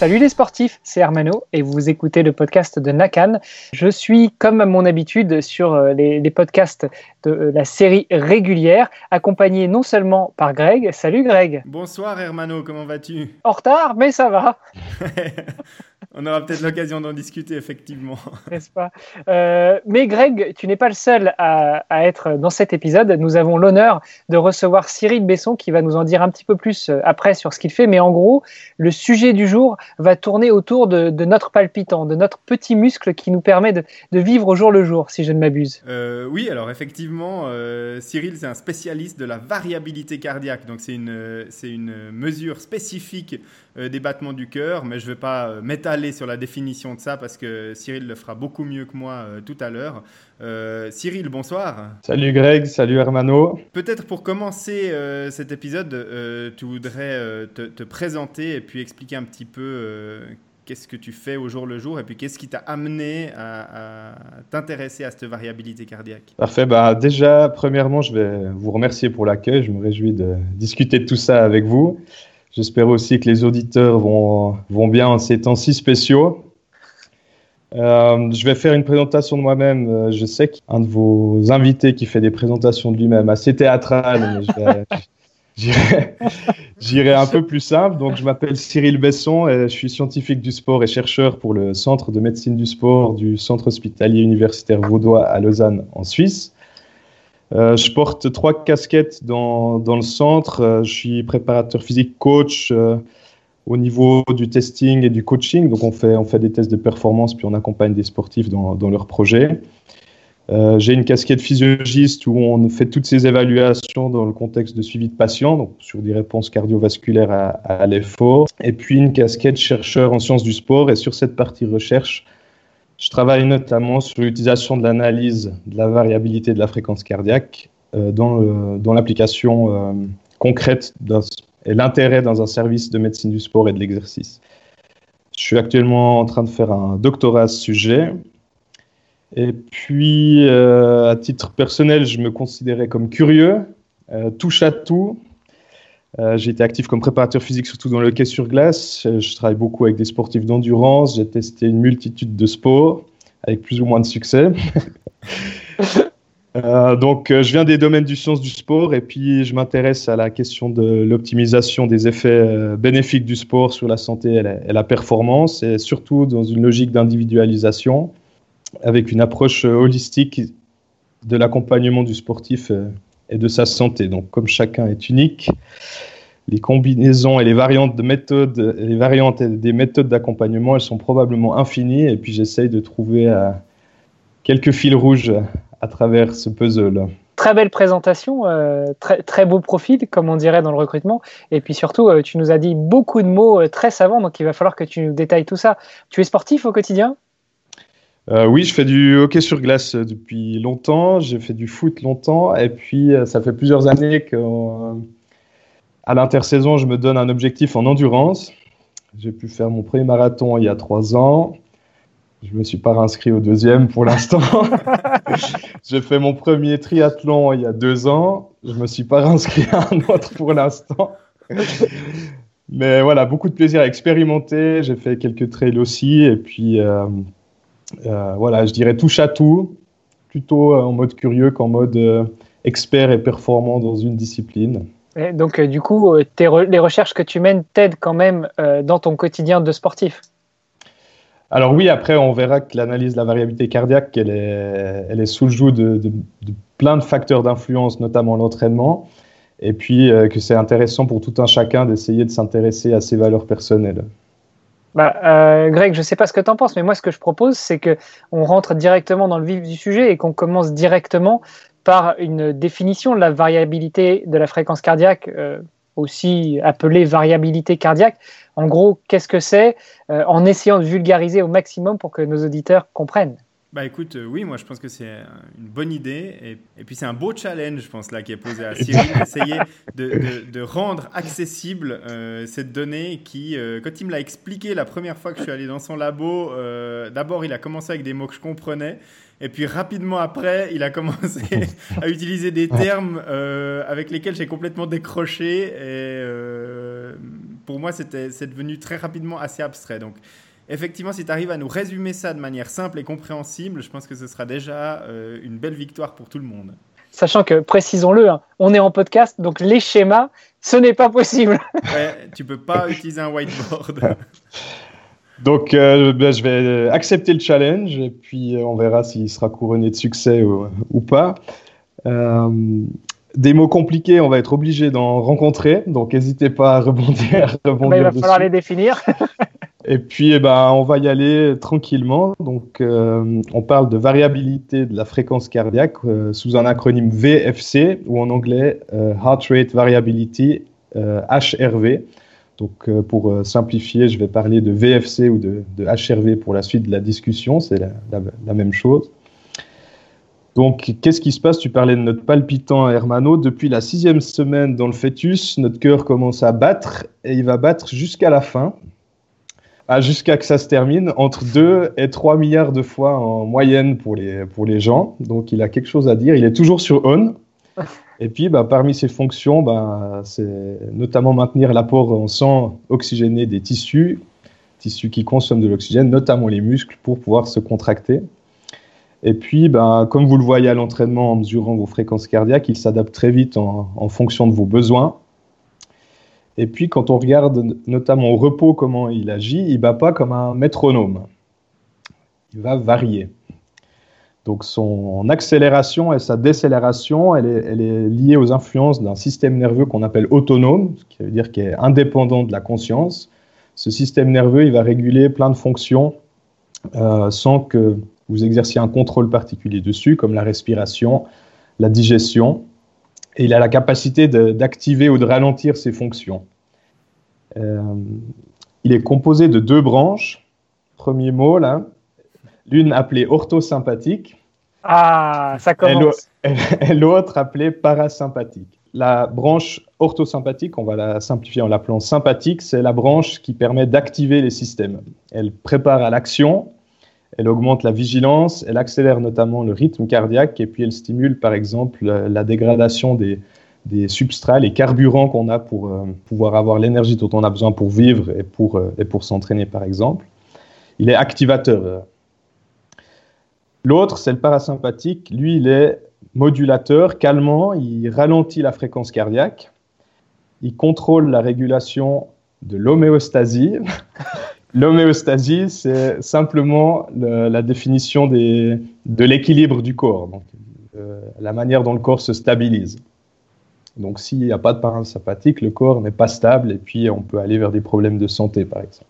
Salut les sportifs, c'est Hermano et vous écoutez le podcast de Nakan. Je suis, comme à mon habitude, sur euh, les, podcasts de euh, la série régulière, accompagné non seulement par Greg. Salut Greg. Bonsoir Hermano, comment vas-tu? En retard, mais ça va. On aura peut-être l'occasion d'en discuter, effectivement. N'est-ce pas? Euh, Mais Greg, tu n'es pas le seul à, être dans cet épisode. Nous avons l'honneur de recevoir Cyril Besson qui va nous en dire un petit peu plus euh, après sur ce qu'il fait. Mais en gros, le sujet du jour va tourner autour de, notre palpitant, de notre petit muscle qui nous permet de, vivre au jour le jour, si je ne m'abuse. Euh, oui, alors effectivement, Cyril, c'est un spécialiste de la variabilité cardiaque. Donc c'est une, c'est une mesure spécifique des battements du cœur, mais je ne vais pas m'étaler sur la définition de ça parce que Cyril le fera beaucoup mieux que moi euh, tout à l'heure. Euh, Cyril, bonsoir. Salut Greg, salut Hermano. Peut-être pour commencer euh, cet épisode, tu voudrais te, présenter et puis expliquer un petit peu qu'est-ce que tu fais au jour le jour et puis qu'est-ce qui t'a amené à, t'intéresser à cette variabilité cardiaque? Parfait. Bah, déjà, premièrement, je vais vous remercier pour l'accueil. Je me réjouis de discuter de tout ça avec vous. J'espère aussi que les auditeurs vont, vont bien en ces temps si spéciaux. Euh, je vais faire une présentation de moi-même. Euh, je sais qu'un de vos invités qui fait des présentations de lui-même assez théâtrales, j'irai un peu plus simple. Donc, je m'appelle Cyril Besson et je suis scientifique du sport et chercheur pour le Centre de médecine du sport du Centre hospitalier universitaire vaudois à Lausanne, en Suisse. Euh, je porte trois casquettes dans, dans le centre. Euh, je suis préparateur physique, coach euh, au niveau du testing et du coaching. Donc, on fait, on fait des tests de performance, puis on accompagne des sportifs dans, dans leurs projets. J'ai une casquette physiologiste où on fait toutes ces évaluations dans le contexte de suivi de patients, donc sur des réponses cardiovasculaires à, à l'effort. Et puis une casquette chercheur en sciences du sport. Et sur cette partie recherche, je travaille notamment sur l'utilisation de l'analyse de la variabilité de la fréquence cardiaque euh, dans l'application euh, concrète et l'intérêt dans un service de médecine du sport et de l'exercice. Je suis actuellement en train de faire un doctorat à ce sujet. Et puis, euh, à titre personnel, je me considérais comme curieux, touche à tout, euh, j'ai été actif comme préparateur physique, surtout dans le hockey sur glace. Je, travaille beaucoup avec des sportifs d'endurance. J'ai testé une multitude de sports avec plus ou moins de succès. Euh, donc, euh, je viens des domaines du science du sport et puis je m'intéresse à la question de l'optimisation des effets bénéfiques du sport sur la santé et la, et la performance, et surtout dans une logique d'individualisation avec une approche holistique de l'accompagnement du sportif et de sa santé. Donc, comme chacun est unique, les combinaisons et les variantes de méthodes, les variantes des méthodes d'accompagnement, elles sont probablement infinies. Et puis, j'essaye de trouver euh, quelques fils rouges à travers ce puzzle. Très belle présentation, euh, très, beau profil, comme on dirait dans le recrutement. Et puis surtout, euh, tu nous as dit beaucoup de mots très savants, donc il va falloir que tu nous détailles tout ça. Tu es sportif au quotidien? Euh, oui, je fais du hockey sur glace euh, depuis longtemps. J'ai fait du foot longtemps. Et puis, euh, ça fait plusieurs années qu'à l'intersaison, je me donne un objectif en endurance. J'ai pu faire mon premier marathon il y a trois ans. Je me suis pas inscrit au deuxième pour l'instant. J'ai fait mon premier triathlon il y a deux ans. Je me suis pas inscrit à un autre pour l'instant. Mais voilà, beaucoup de plaisir à expérimenter. J'ai fait quelques trails aussi. Et puis, euh, voilà, je dirais touche à tout, plutôt euh, en mode curieux qu'en mode euh, expert et performant dans une discipline. donc, du coup, les recherches que tu mènes t'aident quand même dans ton quotidien de sportif? Alors oui, après, on verra que l'analyse de la variabilité cardiaque, elle est, elle est sous le joug de, de, de plein de facteurs d'influence, notamment l'entraînement, et puis que c'est intéressant pour tout un chacun d'essayer de s'intéresser à ses valeurs personnelles. Bah, euh, Greg, je ne sais pas ce que tu en penses, mais moi, ce que je propose, c'est qu'on rentre directement dans le vif du sujet et qu'on commence directement par une définition de la variabilité de la fréquence cardiaque, euh, aussi appelée variabilité cardiaque. En gros, qu'est-ce que c'est euh, En essayant de vulgariser au maximum pour que nos auditeurs comprennent. Bah écoute, euh, oui, moi je pense que c'est une bonne idée. Et, et puis c'est un beau challenge, je pense, là, qui est posé à Cyril, d'essayer de, de, de, rendre accessible euh, cette donnée qui, euh, quand il me l'a expliqué la première fois que je suis allé dans son labo, d'abord il a commencé avec des mots que je comprenais. Et puis rapidement après, il a commencé à utiliser des termes avec lesquels j'ai complètement décroché. Et pour moi, c'était, c'est devenu très rapidement assez abstrait. Donc, effectivement, si tu arrives à nous résumer ça de manière simple et compréhensible, je pense que ce sera déjà euh, une belle victoire pour tout le monde. Sachant que, précisons-le, hein, on est en podcast, donc les schémas, ce n'est pas possible. ouais, tu peux pas utiliser un whiteboard. donc, euh, ben, je vais accepter le challenge et puis euh, on verra s'il sera couronné de succès ou, pas. des mots compliqués, on va être obligé d'en rencontrer, donc n'hésitez pas à rebondir. rebondir il va falloir les définir. Et puis, eh ben, on va y aller tranquillement. Donc, euh, on parle de variabilité de la fréquence cardiaque euh, sous un acronyme VFC ou en anglais euh, Heart Rate Variability HRV. Donc, pour simplifier, je vais parler de VFC ou de, HRV pour la suite de la discussion. C'est la, même chose. Donc, qu'est-ce qui se passe? Tu parlais de notre palpitant Hermano. Depuis la sixième semaine dans le fœtus, notre cœur commence à battre et il va battre jusqu'à la fin jusqu'à que ça se termine, entre 2 et 3 milliards de fois en moyenne pour les, pour les gens. Donc il a quelque chose à dire. Il est toujours sur on. Et puis bah, parmi ses fonctions, bah, c'est notamment maintenir l'apport en sang oxygéné des tissus, tissus qui consomment de l'oxygène, notamment les muscles, pour pouvoir se contracter. Et puis, bah, comme vous le voyez à l'entraînement en mesurant vos fréquences cardiaques, il s'adapte très vite en, en fonction de vos besoins. Et puis, quand on regarde notamment au repos comment il agit, il ne bat pas comme un métronome. Il va varier. Donc, son accélération et sa décélération, elle est, liée aux influences d'un système nerveux qu'on appelle autonome, ce qui veut dire qu'il est indépendant de la conscience. Ce système nerveux, il va réguler plein de fonctions euh, sans que vous exerciez un contrôle particulier dessus, comme la respiration, la digestion et il a la capacité d'activer ou de ralentir ses fonctions. Euh, il est composé de deux branches. Premier mot, là. L'une appelée orthosympathique. Ah, ça commence. Et l'autre appelée parasympathique. La branche orthosympathique, on va la simplifier en l'appelant sympathique, c'est la branche qui permet d'activer les systèmes. Elle prépare à l'action, elle augmente la vigilance, elle accélère notamment le rythme cardiaque et puis elle stimule par exemple la dégradation des, substrats, les carburants qu'on a pour euh, pouvoir avoir l'énergie dont on a besoin pour vivre et pour, euh, pour s'entraîner par exemple. Il est activateur. L'autre, c'est le parasympathique. Lui, il est modulateur, calmant, il ralentit la fréquence cardiaque, il contrôle la régulation de l'homéostasie L'homéostasie, c'est simplement la définition de l'équilibre du corps, donc, euh, la manière dont le corps se stabilise. Donc s'il n'y a pas de parasympathique, le corps n'est pas stable et puis on peut aller vers des problèmes de santé, par exemple.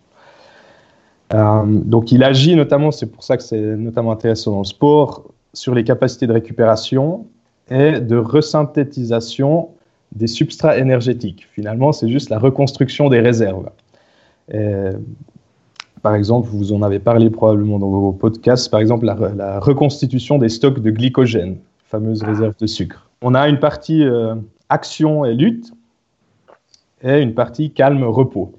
Euh, donc il agit notamment, c'est pour ça que c'est notamment intéressant dans le sport, sur les capacités de récupération et de resynthétisation des substrats énergétiques. Finalement, c'est juste la reconstruction des réserves. Par exemple, vous en avez parlé probablement dans vos podcasts, par exemple la, reconstitution des stocks de glycogène, fameuse réserve de sucre. On a une partie euh, action et lutte et une partie calme repos.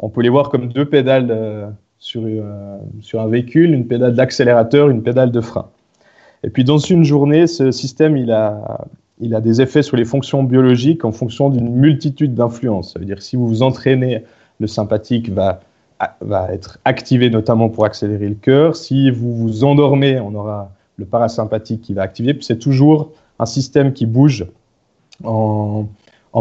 On peut les voir comme deux pédales euh, sur, euh, sur un véhicule, une pédale d'accélérateur, une pédale de frein. Et puis dans une journée, ce système, il a, il a des effets sur les fonctions biologiques en fonction d'une multitude d'influences. Ça veut dire si vous vous entraînez, le sympathique va va être activé notamment pour accélérer le cœur. Si vous vous endormez, on aura le parasympathique qui va activer. Puis c'est toujours un système qui bouge en,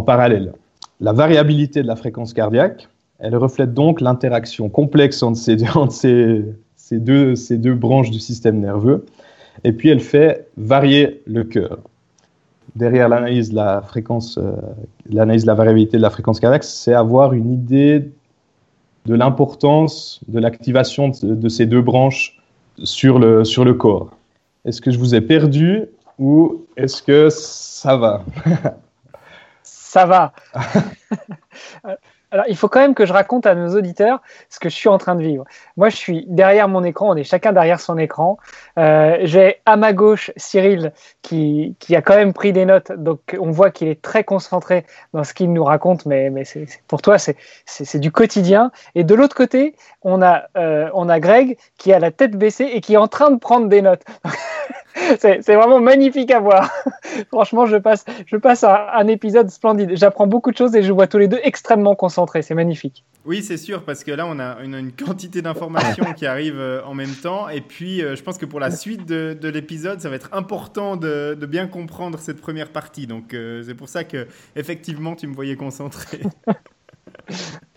parallèle. La variabilité de la fréquence cardiaque, elle reflète donc l'interaction complexe entre, ces, deux, branches du système nerveux. Et puis elle fait varier le cœur. Derrière l'analyse de la euh, variabilité de la fréquence cardiaque, c'est avoir une idée de l'importance de l'activation de, ces deux branches sur le corps. Est-ce que je vous ai perdu? Ou est-ce que ça va? Ça va. Alors, il faut quand même que je raconte à nos auditeurs ce que je suis en train de vivre. Moi, je suis derrière mon écran, on est chacun derrière son écran. Euh, J'ai à ma gauche Cyril qui, qui, a quand même pris des notes, donc on voit qu'il est très concentré dans ce qu'il nous raconte, mais, mais c'est pour toi, c'est du quotidien. Et de l'autre côté, on a, euh, on a Greg qui a la tête baissée et qui est en train de prendre des notes. c'est vraiment magnifique à voir. Franchement, je passe, je passe à un épisode splendide. J'apprends beaucoup de choses et je vois tous les deux extrêmement concentrés. C'est magnifique. Oui, c'est sûr, parce que là, on a une, quantité d'informations qui arrivent euh, en même temps. Et puis, euh, je pense que pour la suite de, l'épisode, ça va être important de, bien comprendre cette première partie. Donc, euh, c'est pour ça que, effectivement, tu me voyais concentré.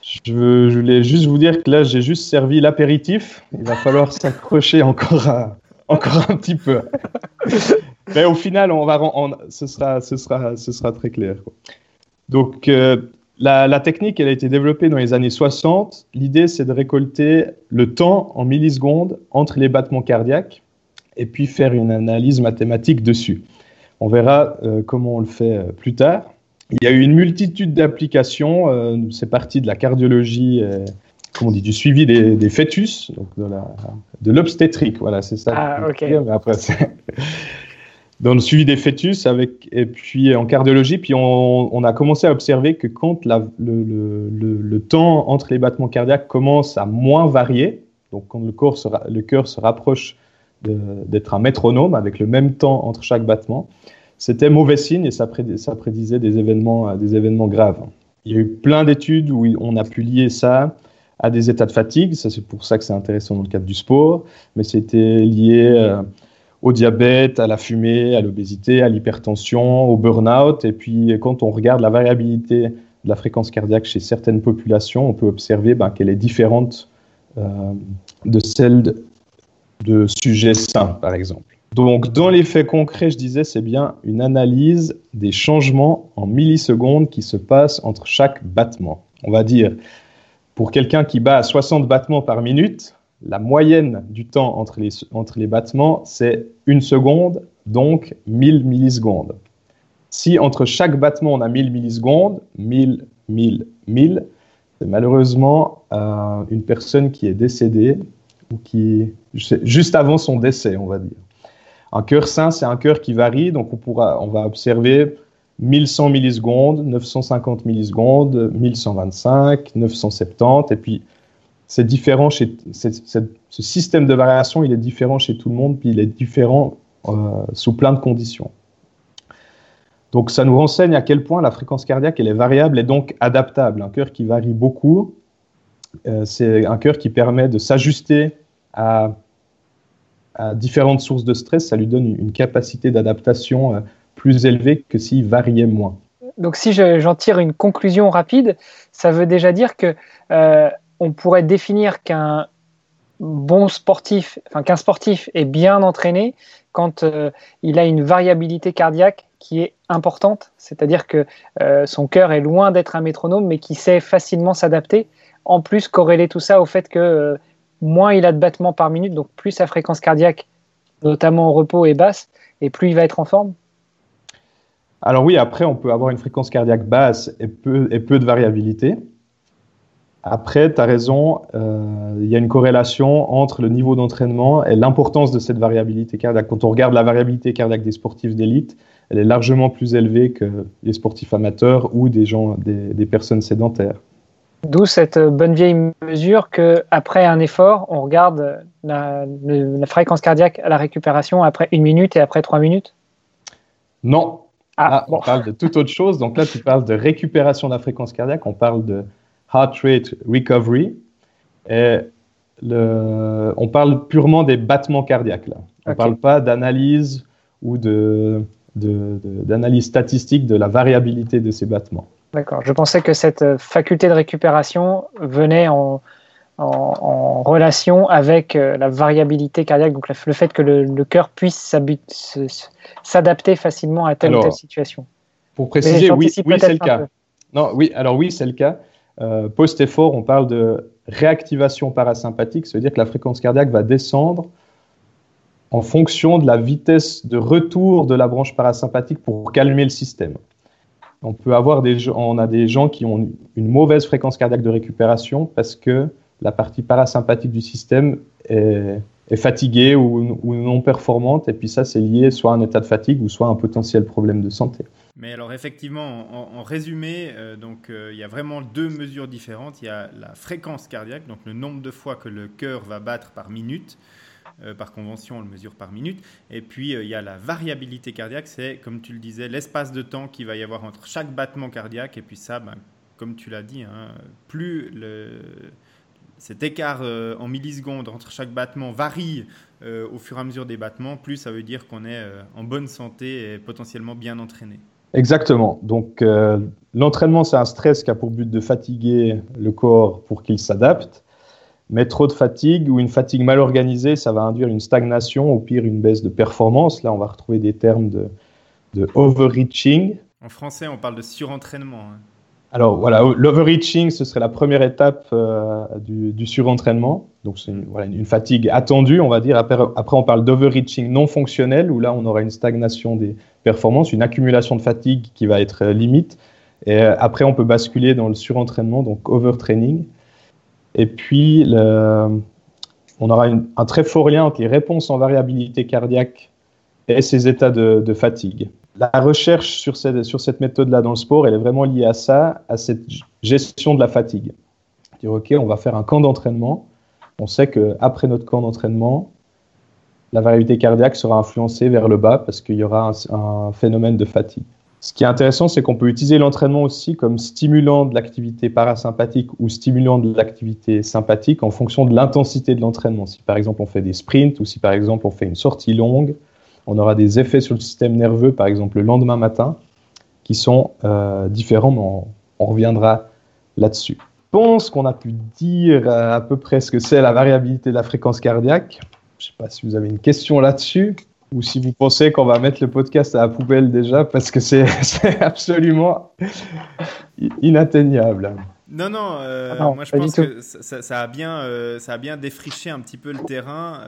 Je, je, voulais juste vous dire que là, j'ai juste servi l'apéritif. Il va falloir s'accrocher encore à, encore un petit peu. Mais au final, on va, ce, sera, ce, sera, ce sera très clair. Donc, euh, la, technique, elle a été développée dans les années 60. L'idée, c'est de récolter le temps en millisecondes entre les battements cardiaques et puis faire une analyse mathématique dessus. On verra euh, comment on le fait euh, plus tard. Il y a eu une multitude d'applications. c'est parti de la cardiologie comment on dit, du suivi des, fœtus, donc de l'obstétrique, voilà, c'est ça. Ah, ok. après, dans le suivi des fœtus, avec, et puis en cardiologie, puis on, a commencé à observer que quand la, le, le, temps entre les battements cardiaques commence à moins varier, donc quand le, corps le cœur se rapproche d'être un métronome avec le même temps entre chaque battement, c'était mauvais signe et ça, ça prédisait des événements, des événements graves. Il y a eu plein d'études où on a pu lier ça à des états de fatigue. Ça, c'est pour ça que c'est intéressant dans le cadre du sport. Mais c'était lié euh, au diabète, à la fumée, à l'obésité, à l'hypertension, au burn-out. Et puis, quand on regarde la variabilité de la fréquence cardiaque chez certaines populations, on peut observer ben, qu'elle est différente euh, de celle de, de sujets sains, par exemple. Donc, dans les faits concrets, je disais, c'est bien une analyse des changements en millisecondes qui se passent entre chaque battement. On va dire, pour quelqu'un qui bat à 60 battements par minute, la moyenne du temps entre les, battements, c'est une seconde, donc 1000 millisecondes. Si entre chaque battement, on a 1000 millisecondes, 1000, 1000, 1000, c'est malheureusement euh, une personne qui est décédée ou qui juste avant son décès, on va dire. Un cœur sain, c'est un cœur qui varie, donc on, pourra, on va observer 1100 millisecondes, 950 millisecondes, 1125, 970, et puis c'est différent chez ce système de variation, il est différent chez tout le monde, puis il est différent euh, sous plein de conditions. Donc ça nous renseigne à quel point la fréquence cardiaque elle est variable et donc adaptable. Un cœur qui varie beaucoup, euh, c'est un cœur qui permet de s'ajuster à, différentes sources de stress. Ça lui donne une capacité d'adaptation. Euh, plus élevé que s'il variait moins. Donc si j'en tire une conclusion rapide, ça veut déjà dire que euh, on pourrait définir qu'un bon sportif, enfin qu'un sportif est bien entraîné quand euh, il a une variabilité cardiaque qui est importante, c'est-à-dire que euh, son cœur est loin d'être un métronome, mais qui sait facilement s'adapter. En plus, corréler tout ça au fait que moins il a de battements par minute, donc plus sa fréquence cardiaque, notamment au repos, est basse, et plus il va être en forme. Alors oui, après, on peut avoir une fréquence cardiaque basse et peu, et peu de variabilité. Après, tu as raison, euh, il y a une corrélation entre le niveau d'entraînement et l'importance de cette variabilité cardiaque. Quand on regarde la variabilité cardiaque des sportifs d'élite, elle est largement plus élevée que les sportifs amateurs ou des, gens, des, personnes sédentaires. D'où cette bonne vieille mesure qu'après un effort, on regarde la, la, fréquence cardiaque à la récupération après une minute et après trois minutes? Non, ah, ah, on parle de toute autre chose. Donc là, tu parles de récupération de la fréquence cardiaque, on parle de heart rate recovery. Et le, on parle purement des battements cardiaques. Là. On ne parle pas d'analyse ou de, d'analyse statistique de la variabilité de ces battements. D'accord. Je pensais que cette faculté de récupération venait en, en, relation avec euh, la variabilité cardiaque, donc le fait que le, cœur puisse s'adapter facilement à telle ou telle situation. Pour préciser, oui, oui c'est le cas. Non, oui, alors oui, c'est le cas. Euh, Post-effort, on parle de réactivation parasympathique, cest à dire que la fréquence cardiaque va descendre en fonction de la vitesse de retour de la branche parasympathique pour calmer le système. On peut avoir des, on a des gens qui ont une mauvaise fréquence cardiaque de récupération parce que la partie parasympathique du système est, fatiguée ou, non performante. Et puis ça, c'est lié soit à un état de fatigue ou soit à un potentiel problème de santé. Mais alors effectivement, en, résumé, euh, donc euh, il y a vraiment deux mesures différentes. Il y a la fréquence cardiaque, donc le nombre de fois que le cœur va battre par minute. par convention, on le mesure par minute. Et puis, il y a la variabilité cardiaque, c'est, comme tu le disais, l'espace de temps qu'il va y avoir entre chaque battement cardiaque. Et puis ça, ben, comme tu l'as dit, hein, plus le, cet écart euh, en millisecondes entre chaque battement varie euh, au fur et à mesure des battements, plus ça veut dire qu'on est euh, en bonne santé et potentiellement bien entraîné. Exactement. Donc l'entraînement, c'est un stress qui a pour but de fatiguer le corps pour qu'il s'adapte. Mais trop de fatigue ou une fatigue mal organisée, ça va induire une stagnation, au pire une baisse de performance. Là, on va retrouver des termes de, de overreaching. En français, on parle de surentraînement. Hein. Alors voilà, l'overreaching, ce serait la première étape euh, du, surentraînement. Donc c'est une, fatigue attendue, on va dire. Après, on parle d'overreaching non fonctionnel, où là on aura une stagnation des performances, une accumulation de fatigue qui va être euh, limite. Et euh, après on peut basculer dans le surentraînement, donc overtraining. Et puis on aura un très fort lien entre les réponses en variabilité cardiaque et ces états de fatigue la recherche sur cette, sur cette méthode-là dans le sport, elle est vraiment liée à ça, à cette gestion de la fatigue. Dire, OK, on va faire un camp d'entraînement. On sait qu'après notre camp d'entraînement, la variabilité cardiaque sera influencée vers le bas parce qu'il y aura un, phénomène de fatigue. Ce qui est intéressant, c'est qu'on peut utiliser l'entraînement aussi comme stimulant de l'activité parasympathique ou stimulant de l'activité sympathique en fonction de l'intensité de l'entraînement. Si par exemple on fait des sprints ou si par exemple on fait une sortie longue, on aura des effets sur le système nerveux, par exemple le lendemain matin, qui sont euh, différents, mais on, reviendra là-dessus. Je pense qu'on a pu dire à peu près ce que c'est la variabilité de la fréquence cardiaque. Je ne sais pas si vous avez une question là-dessus ou si vous pensez qu'on va mettre le podcast à la poubelle déjà parce que c'est absolument inatteignable. Non, non, euh, ah moi je pense que ça, a bien, euh, ça a bien défriché un petit peu le terrain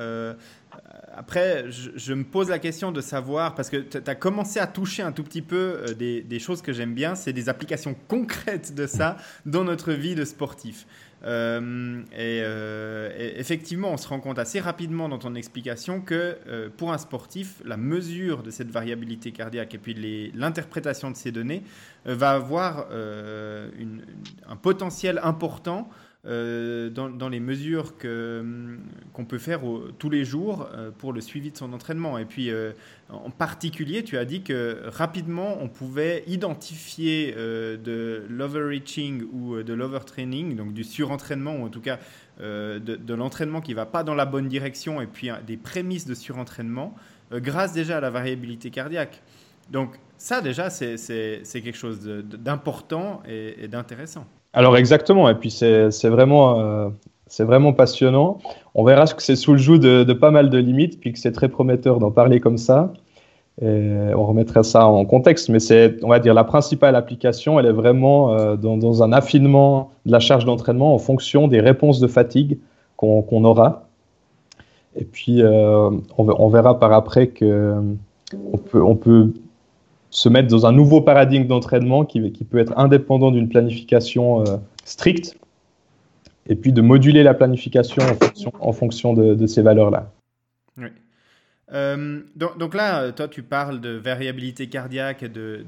après, je, me pose la question de savoir, parce que tu as commencé à toucher un tout petit peu euh, des, choses que j'aime bien, c'est des applications concrètes de ça dans notre vie de sportif. Euh, euh, et, effectivement, on se rend compte assez rapidement dans ton explication que pour un sportif, la mesure de cette variabilité cardiaque et puis l'interprétation de ces données va avoir un potentiel important euh, dans, les mesures hum, qu'on peut faire tous les jours euh, pour le suivi de son entraînement. Et puis, euh, en particulier, tu as dit que rapidement, on pouvait identifier de l'overreaching ou de l'overtraining, donc du surentraînement, ou en tout cas de, de l'entraînement qui ne va pas dans la bonne direction, et puis des prémices de surentraînement, grâce déjà à la variabilité cardiaque. Donc ça déjà, c'est quelque chose d'important et d'intéressant. Alors exactement, et puis c'est vraiment, euh, vraiment passionnant. On verra que c'est sous le joug de, pas mal de limites, puis que c'est très prometteur d'en parler comme ça. On remettra ça en contexte, mais c'est, on va dire, la principale application, elle est vraiment euh, dans, un affinement de la charge d'entraînement en fonction des réponses de fatigue qu'on aura. Et puis, euh, on, verra par après que on peut, on peut se mettre dans un nouveau paradigme d'entraînement qui, qui, peut être indépendant d'une planification euh, stricte, et puis de moduler la planification en fonction, de, ces valeurs-là. Oui. Euh, donc, là, toi, tu parles de variabilité cardiaque et de,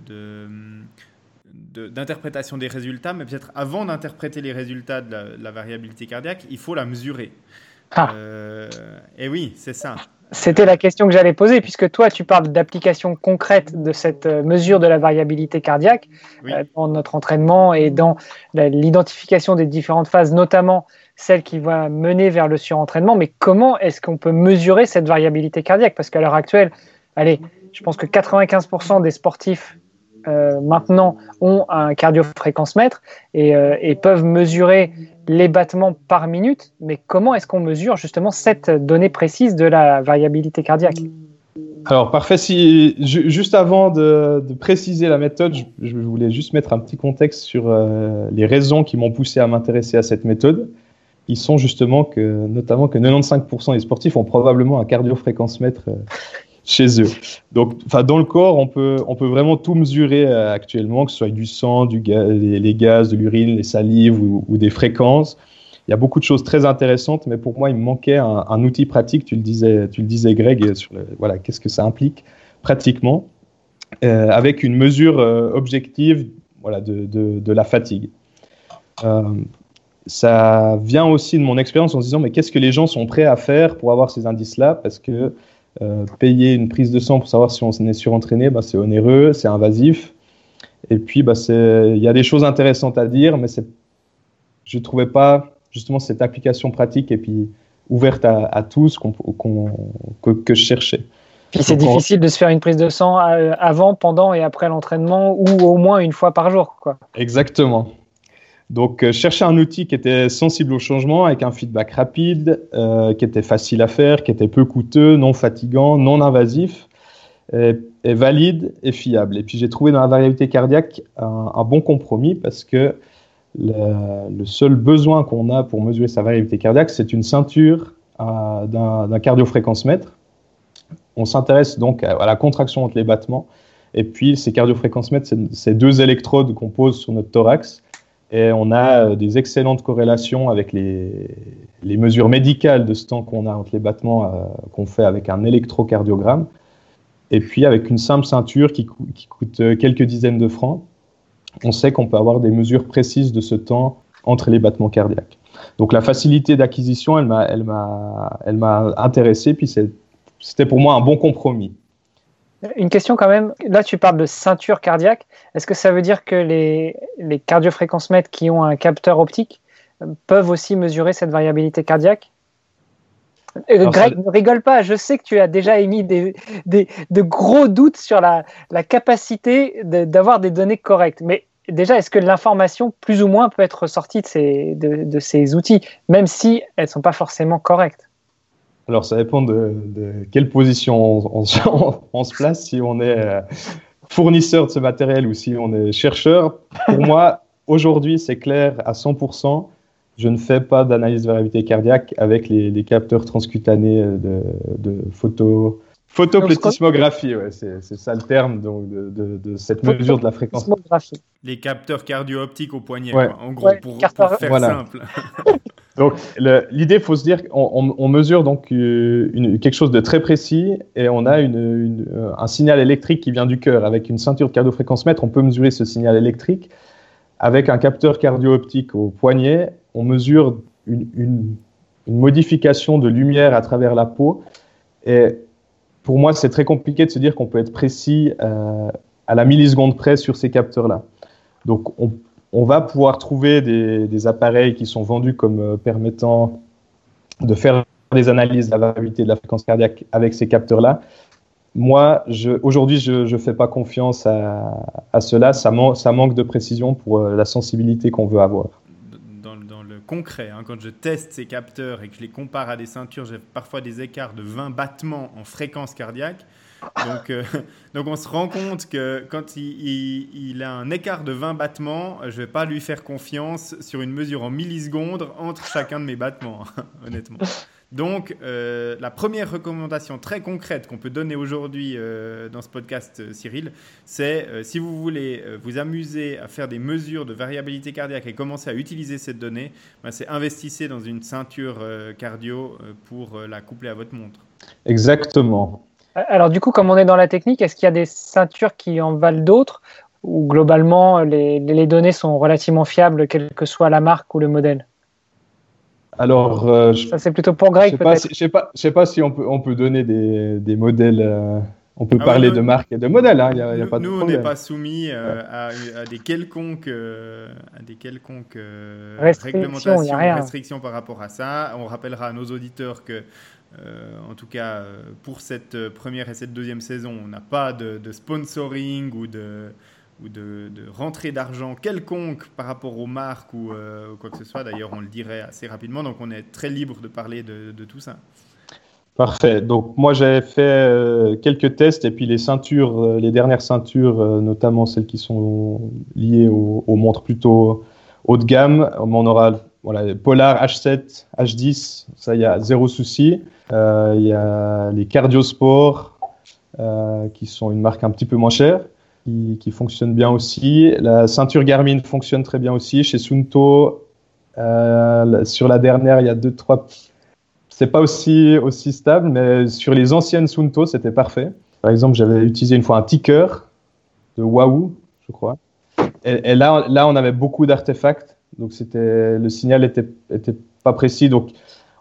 d'interprétation des résultats, mais peut-être avant d'interpréter les résultats de la, variabilité cardiaque, il faut la mesurer. Ah. Euh, et oui, c'est ça. C'était la question que j'allais poser, puisque toi, tu parles d'application concrète de cette euh, mesure de la variabilité cardiaque euh, dans notre entraînement et dans l'identification des différentes phases, notamment celle qui va mener vers le surentraînement. Mais comment est-ce qu'on peut mesurer cette variabilité cardiaque? Parce qu'à l'heure actuelle, allez, je pense que 95% des sportifs maintenant ont un cardiofréquencemètre et, et peuvent mesurer les battements par minute, mais comment est-ce qu'on mesure justement cette donnée précise de la variabilité cardiaque? Alors, parfait. Si, juste avant de, préciser la méthode, je, voulais juste mettre un petit contexte sur euh, les raisons qui m'ont poussé à m'intéresser à cette méthode. Ils sont justement que, notamment que 95% des sportifs ont probablement un cardiofréquencemètre euh, chez eux. Donc, dans le corps, on peut, on peut vraiment tout mesurer euh, actuellement, que ce soit du sang, du les, gaz, de l'urine, les salives ou, des fréquences. Il y a beaucoup de choses très intéressantes, mais pour moi, il me manquait un, outil pratique. Tu le disais, tu le disais, Greg, sur voilà, qu'est-ce que ça implique pratiquement, euh, avec une mesure euh, objective, voilà, de, de, de la fatigue. ça vient aussi de mon expérience en se disant mais qu'est-ce que les gens sont prêts à faire pour avoir ces indices-là? Parce que euh, payer une prise de sang pour savoir si on est surentraîné, bah, c'est onéreux, c'est invasif. Et puis, bah, il y a des choses intéressantes à dire, mais je ne trouvais pas justement cette application pratique et puis ouverte à, tous que, que, je cherchais. Puis c'est difficile de se faire une prise de sang euh, avant, pendant et après l'entraînement ou au moins une fois par jour. Quoi. Exactement. Donc, euh, chercher un outil qui était sensible au changement, avec un feedback rapide, euh, qui était facile à faire, qui était peu coûteux, non fatigant, non invasif, et, valide et fiable. Et puis, j'ai trouvé dans la variabilité cardiaque un, bon compromis parce que le, seul besoin qu'on a pour mesurer sa variabilité cardiaque, c'est une ceinture euh, d'un cardiofréquencemètre. On s'intéresse donc à, la contraction entre les battements. Et puis, ces cardiofréquencemètres, c'est ces deux électrodes qu'on pose sur notre thorax et on a euh, des excellentes corrélations avec les, mesures médicales de ce temps qu'on a entre les battements euh, qu'on fait avec un électrocardiogramme. Et puis avec une simple ceinture qui, qui, coûte euh, quelques dizaines de francs, on sait qu'on peut avoir des mesures précises de ce temps entre les battements cardiaques. Donc la facilité d'acquisition, elle m'a intéressé, puis c'était pour moi un bon compromis. Une question quand même, là tu parles de ceinture cardiaque, est-ce que ça veut dire que les, les cardiofréquencemètres qui ont un capteur optique euh, peuvent aussi mesurer cette variabilité cardiaque? Euh, Greg, ne rigole pas, je sais que tu as déjà émis des, des de gros doutes sur la, la capacité d'avoir des données correctes, mais déjà, est-ce que l'information, plus ou moins, peut être sortie de ces, de, de ces outils, même si elles ne sont pas forcément correctes? Alors, ça dépend de, quelle position on, se place, si on est euh, fournisseur de ce matériel ou si on est chercheur. Pour moi, aujourd'hui, c'est clair à 100%. Je ne fais pas d'analyse de variabilité cardiaque avec les, capteurs transcutanés de, de photo, Photoplétismographie, ouais, c'est ça le terme donc, de, cette mesure de la fréquence. Les capteurs cardio-optiques au poignet, en gros, pour, faire simple. donc l'idée, il faut se dire qu'on on, mesure donc euh, quelque chose de très précis et on a euh, un signal électrique qui vient du cœur. Avec une ceinture de cardiofréquence-mètre, on peut mesurer ce signal électrique. Avec un capteur cardio-optique au poignet, on mesure une, une, modification de lumière à travers la peau. Et pour moi, c'est très compliqué de se dire qu'on peut être précis euh, à la milliseconde près sur ces capteurs-là. Donc, on, va pouvoir trouver des, appareils qui sont vendus comme euh, permettant de faire des analyses de la variabilité de la fréquence cardiaque avec ces capteurs-là. Moi, aujourd'hui, je ne fais pas confiance à, cela. Ça, manque de précision pour euh, la sensibilité qu'on veut avoir concret. Hein. Quand je teste ces capteurs et que je les compare à des ceintures, j'ai parfois des écarts de 20 battements en fréquence cardiaque. Donc, euh, donc on se rend compte que quand il, a un écart de 20 battements, je ne vais pas lui faire confiance sur une mesure en millisecondes entre chacun de mes battements, honnêtement. Donc, euh, la première recommandation très concrète qu'on peut donner aujourd'hui euh, dans ce podcast, Cyril, c'est si vous voulez vous amuser à faire des mesures de variabilité cardiaque et commencer à utiliser cette donnée, ben, c'est investissez dans une ceinture cardio pour la coupler à votre montre. Exactement. Alors, du coup, comme on est dans la technique, est-ce qu'il y a des ceintures qui en valent d'autres ou globalement les, les données sont relativement fiables, quelle que soit la marque ou le modèle? Alors, euh, ça c'est plutôt pour Greg. Je ne sais, pas, sais pas si on peut, on peut donner des, des modèles. Euh, on peut ah parler de marques et de modèles. Hein, y a, y a nous, pas de nous on n'est pas soumis euh, à, à, des quelconques, à des quelconques réglementations, restrictions par rapport à ça. On rappellera à nos auditeurs que. En tout cas, pour cette première et cette deuxième saison, on n'a pas de, sponsoring ou de, rentrée d'argent quelconque par rapport aux marques euh, ou, quoi que ce soit. D'ailleurs, on le dirait assez rapidement. Donc, on est très libre de parler de, tout ça. Parfait. Donc, moi, j'avais fait euh, quelques tests et puis les ceintures, euh, les dernières ceintures, notamment celles qui sont liées aux, montres plutôt haut de gamme. On aura voilà, Polar H7, H10, ça, y a zéro souci. Il y a les Cardiosport, qui sont une marque un petit peu moins chère qui, fonctionne bien aussi. La ceinture Garmin fonctionne très bien aussi. Chez Sunto, euh, sur la dernière, il y a deux, trois. C'est pas aussi, aussi stable, mais sur les anciennes Sunto, c'était parfait. Par exemple, j'avais utilisé une fois un ticker de Wahoo, je crois. Et, là, là, on avait beaucoup d'artefacts. Donc c'était le signal était, était pas précis. Donc,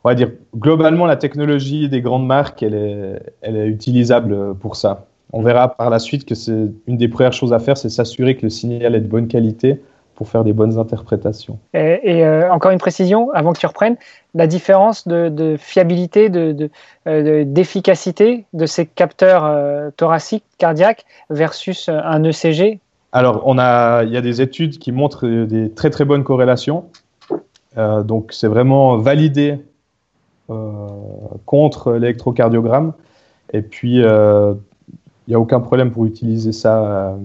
on va dire globalement la technologie des grandes marques, elle est, elle est utilisable pour ça. On verra par la suite que c'est une des premières choses à faire, c'est s'assurer que le signal est de bonne qualité pour faire des bonnes interprétations. Et, euh, encore une précision, avant que tu reprennes, la différence de, fiabilité, euh, d'efficacité de, de, ces capteurs euh, thoraciques, cardiaques, versus un ECG Alors, il y a des études qui montrent des très très bonnes corrélations. donc, c'est vraiment validé contre l'électrocardiogramme. Et puis, il n'y a aucun problème pour utiliser ça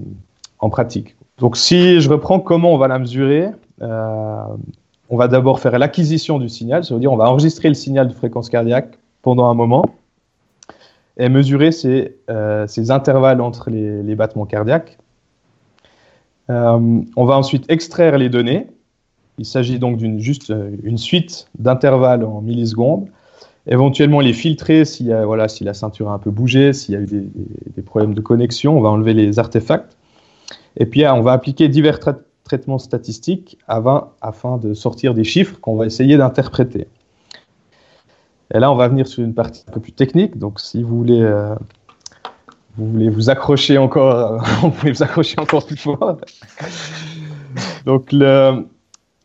en pratique. Donc si je reprends comment on va la mesurer, euh, on va d'abord faire l'acquisition du signal, ça veut dire on va enregistrer le signal de fréquence cardiaque pendant un moment et mesurer ces, euh, intervalles entre les, battements cardiaques. Euh, on va ensuite extraire les données. Il s'agit donc d'une juste une suite d'intervalles en millisecondes. Éventuellement les filtrer voilà, si la ceinture a un peu bougé, s'il y a eu des problèmes de connexion, on va enlever les artefacts. Et puis, on va appliquer divers traitements statistiques afin de sortir des chiffres qu'on va essayer d'interpréter. Et là, on va venir sur une partie un peu plus technique. Donc, si vous voulez, euh, vous, voulez vous accrocher encore, vous pouvez vous accrocher encore plus fort. Donc, le,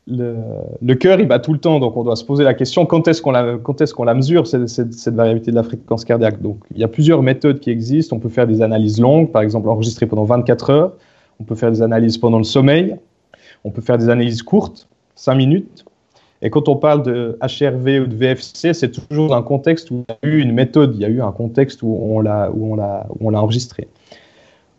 le, cœur, il bat tout le temps, donc on doit se poser la question quand est-ce qu'on la, quand est-ce qu'on la mesure, cette, cette, variabilité de la fréquence cardiaque? Donc, il y a plusieurs méthodes qui existent. On peut faire des analyses longues, par exemple enregistrer pendant 24 heures. On peut faire des analyses pendant le sommeil. On peut faire des analyses courtes, 5 minutes. Et quand on parle de HRV ou de VFC, c'est toujours un contexte où il y a eu une méthode, il y a eu un contexte où on l'a, enregistré.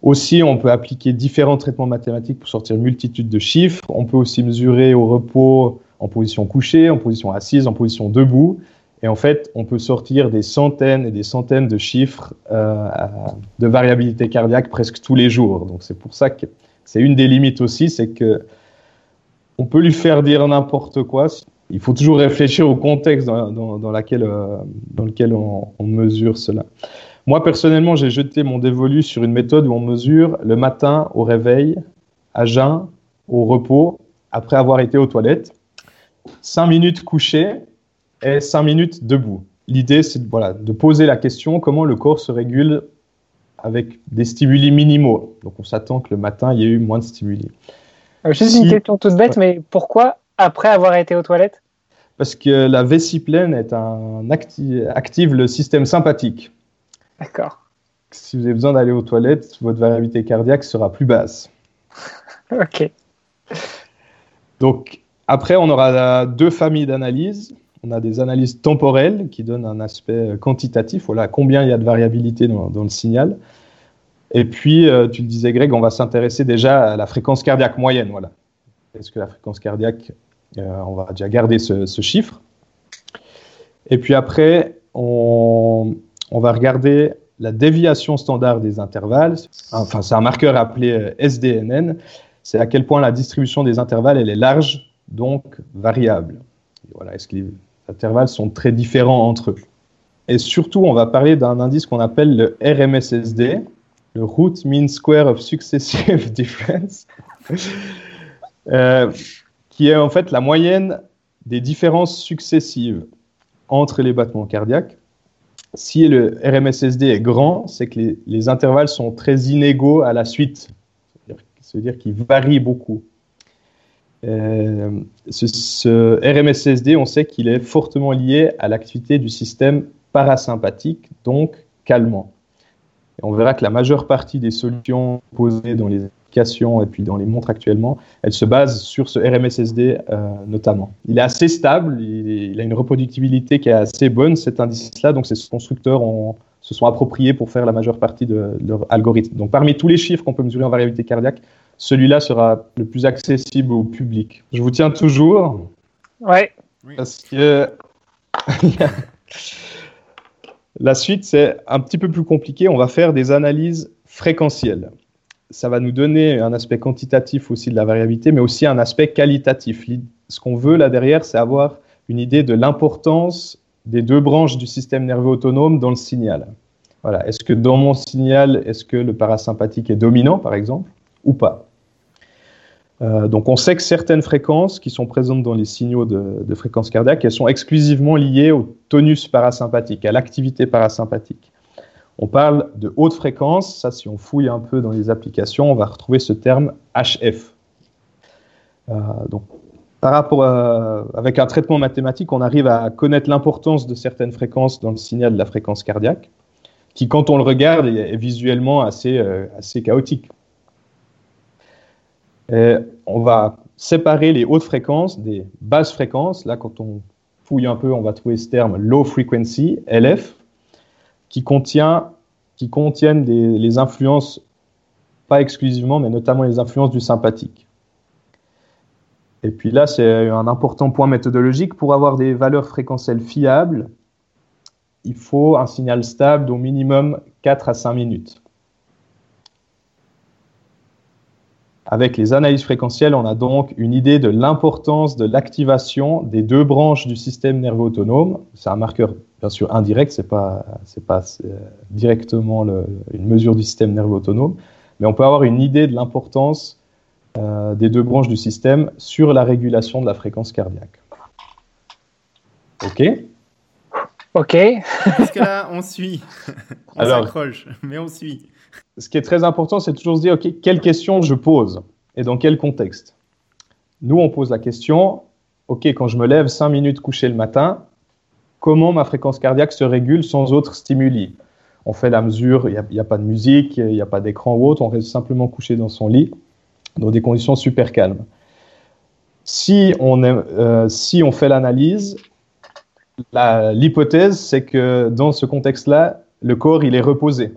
Aussi, on peut appliquer différents traitements mathématiques pour sortir une multitude de chiffres. On peut aussi mesurer au repos en position couchée, en position assise, en position debout. Et en fait, on peut sortir des centaines et des centaines de chiffres euh, de variabilité cardiaque presque tous les jours. Donc c'est pour ça que c'est une des limites aussi, c'est que on peut lui faire dire n'importe quoi. Il faut toujours réfléchir au contexte dans, euh, lequel on, mesure cela. Moi, personnellement, j'ai jeté mon dévolu sur une méthode où on mesure le matin au réveil, à jeun, au repos, après avoir été aux toilettes. Cinq minutes couché, et 5 minutes debout. L'idée, c'est voilà, de poser la question comment le corps se régule avec des stimuli minimaux. Donc, on s'attend que le matin, il y ait eu moins de stimuli. Euh, juste une question toute bête, mais pourquoi après avoir été aux toilettes? Parce que la vessie pleine est un active le système sympathique. D'accord. Si vous avez besoin d'aller aux toilettes, votre variabilité cardiaque sera plus basse. ok. Donc, après, on aura deux familles d'analyses. On a des analyses temporelles qui donnent un aspect quantitatif, voilà combien il y a de variabilité dans, le signal. Et puis, euh, tu le disais Greg, on va s'intéresser déjà à la fréquence cardiaque moyenne. Voilà. Est-ce que la fréquence cardiaque, euh, on va déjà garder ce, chiffre? Et puis après, on, va regarder la déviation standard des intervalles. Enfin, c'est un marqueur appelé euh, SDNN. C'est à quel point la distribution des intervalles elle est large, donc variable. Voilà, est-ce qu'il intervalles sont très différents entre eux? Et surtout, on va parler d'un indice qu'on appelle le RMSSD, le Root Mean Square of Successive Difference, euh, qui est en fait la moyenne des différences successives entre les battements cardiaques. Si le RMSSD est grand, c'est que les, intervalles sont très inégaux à la suite, c'est-à-dire qu'ils varient beaucoup. Euh, ce, RMSSD, on sait qu'il est fortement lié à l'activité du système parasympathique, donc calmant. Et on verra que la majeure partie des solutions posées dans les applications et puis dans les montres actuellement, elles se basent sur ce RMSSD euh, notamment. Il est assez stable, il, a une reproductibilité qui est assez bonne, cet indice-là, donc ces constructeurs se sont appropriés pour faire la majeure partie de, de leur algorithme. Donc parmi tous les chiffres qu'on peut mesurer en variabilité cardiaque, celui-là sera le plus accessible au public. Je vous tiens toujours. Ouais. Parce que la suite, c'est un petit peu plus compliqué. On va faire des analyses fréquentielles. Ça va nous donner un aspect quantitatif aussi de la variabilité, mais aussi un aspect qualitatif. Ce qu'on veut là derrière, c'est avoir une idée de l'importance des deux branches du système nerveux autonome dans le signal. Voilà. Est-ce que dans mon signal, est-ce que le parasympathique est dominant, par exemple, ou pas? Euh, donc on sait que certaines fréquences qui sont présentes dans les signaux de, fréquence cardiaque, elles sont exclusivement liées au tonus parasympathique, à l'activité parasympathique. On parle de haute fréquence, ça si on fouille un peu dans les applications, on va retrouver ce terme HF. Euh, donc par rapport à, avec un traitement mathématique, on arrive à connaître l'importance de certaines fréquences dans le signal de la fréquence cardiaque, qui quand on le regarde est, visuellement assez, euh, assez chaotique. Euh, on va séparer les hautes fréquences des basses fréquences. Là, quand on fouille un peu, on va trouver ce terme low frequency, LF, qui, contient, qui contiennent les influences, pas exclusivement, mais notamment les influences du sympathique. Et puis là, c'est un important point méthodologique. Pour avoir des valeurs fréquentielles fiables, il faut un signal stable d'au minimum 4 à 5 minutes. Avec les analyses fréquentielles, on a donc une idée de l'importance de l'activation des deux branches du système nerveux autonome. C'est un marqueur, bien sûr, indirect, ce n'est pas, pas euh, directement une mesure du système nerveux autonome, mais on peut avoir une idée de l'importance euh, des deux branches du système sur la régulation de la fréquence cardiaque. OK? OK. Parce que là, on suit. On s'accroche, mais on suit ce qui est très important, c'est toujours se dire, OK, quelle question je pose et dans quel contexte. Nous, on pose la question, OK, quand je me lève 5 minutes couché le matin, comment ma fréquence cardiaque se régule sans autre stimuli? On fait la mesure, il n'y a, pas de musique, il n'y a pas d'écran ou autre, on reste simplement couché dans son lit, dans des conditions super calmes. Si on, euh, si on fait l'analyse, l'hypothèse, c'est que dans ce contexte-là, le corps, il est reposé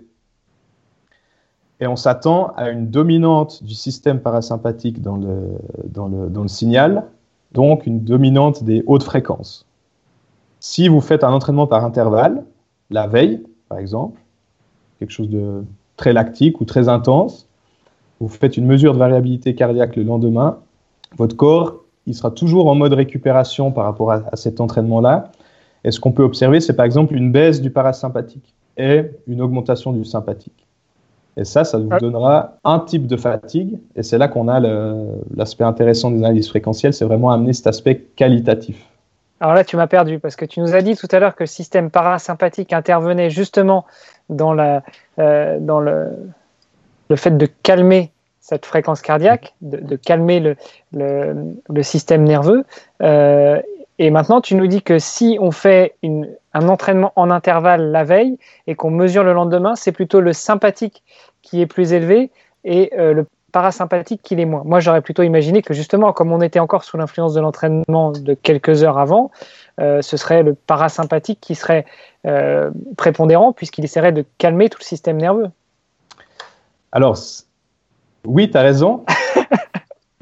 et on s'attend à une dominante du système parasympathique dans le, dans, le, dans le signal, donc une dominante des hautes fréquences. Si vous faites un entraînement par intervalle, la veille, par exemple, quelque chose de très lactique ou très intense, vous faites une mesure de variabilité cardiaque le lendemain, votre corps, il sera toujours en mode récupération par rapport à, à cet entraînement-là. Et ce qu'on peut observer, c'est par exemple une baisse du parasympathique et une augmentation du sympathique. Et ça, ça vous ah. donnera un type de fatigue. Et c'est là qu'on a l'aspect intéressant des analyses fréquentielles, c'est vraiment amener cet aspect qualitatif. Alors là, tu m'as perdu parce que tu nous as dit tout à l'heure que le système parasympathique intervenait justement dans, la, euh, dans le, le, fait de calmer cette fréquence cardiaque, de, calmer le, le, le, système nerveux. Euh, et maintenant, tu nous dis que si on fait une, un entraînement en intervalle la veille et qu'on mesure le lendemain, c'est plutôt le sympathique qui est plus élevé et euh, le parasympathique qui l'est moins. Moi, j'aurais plutôt imaginé que justement, comme on était encore sous l'influence de l'entraînement de quelques heures avant, euh, ce serait le parasympathique qui serait euh, prépondérant puisqu'il essaierait de calmer tout le système nerveux. Alors, oui, tu as raison.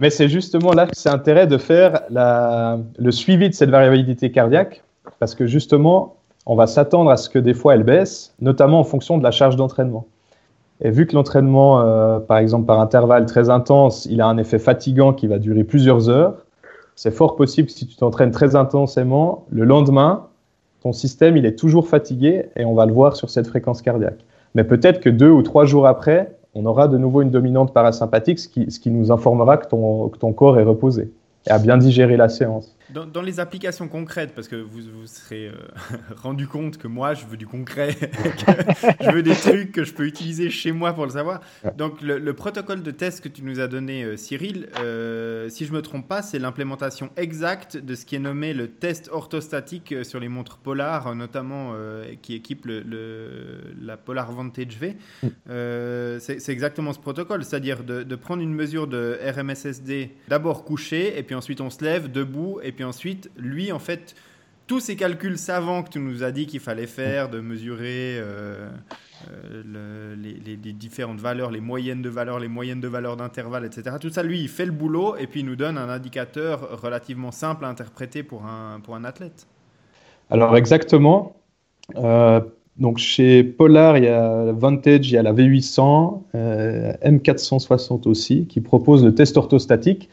Mais c'est justement là que c'est intérêt de faire le suivi de cette variabilité cardiaque, parce que justement, on va s'attendre à ce que des fois elle baisse, notamment en fonction de la charge d'entraînement. Et vu que l'entraînement, euh, par exemple par intervalle très intense, il a un effet fatigant qui va durer plusieurs heures, c'est fort possible que si tu t'entraînes très intensément, le lendemain, ton système, il est toujours fatigué et on va le voir sur cette fréquence cardiaque. Mais peut-être que deux ou trois jours après, on aura de nouveau une dominante parasympathique, ce qui, ce qui nous informera que ton, que ton corps est reposé et a bien digéré la séance. Dans, les applications concrètes, parce que vous vous serez euh, rendu compte que moi, je veux du concret, je veux des trucs que je peux utiliser chez moi pour le savoir. Donc, le, protocole de test que tu nous as donné, euh, Cyril, euh, si je me trompe pas, c'est l'implémentation exacte de ce qui est nommé le test orthostatique sur les montres Polar, notamment qui équipe le, la Polar Vantage V. Mm. c'est exactement ce protocole, c'est-à-dire de, de, prendre une mesure de RMSSD d'abord couché, et puis ensuite on se lève debout, et puis puis ensuite, lui, en fait, tous ces calculs savants que tu nous as dit qu'il fallait faire, de mesurer euh, euh, les, différentes valeurs, les moyennes de valeurs, les moyennes de valeurs d'intervalle, etc. Tout ça, lui, il fait le boulot et puis il nous donne un indicateur relativement simple à interpréter pour un, pour un athlète. Alors exactement. Euh, donc chez Polar, il y a Vantage, il y a la V800, M460 aussi, qui propose le test orthostatique.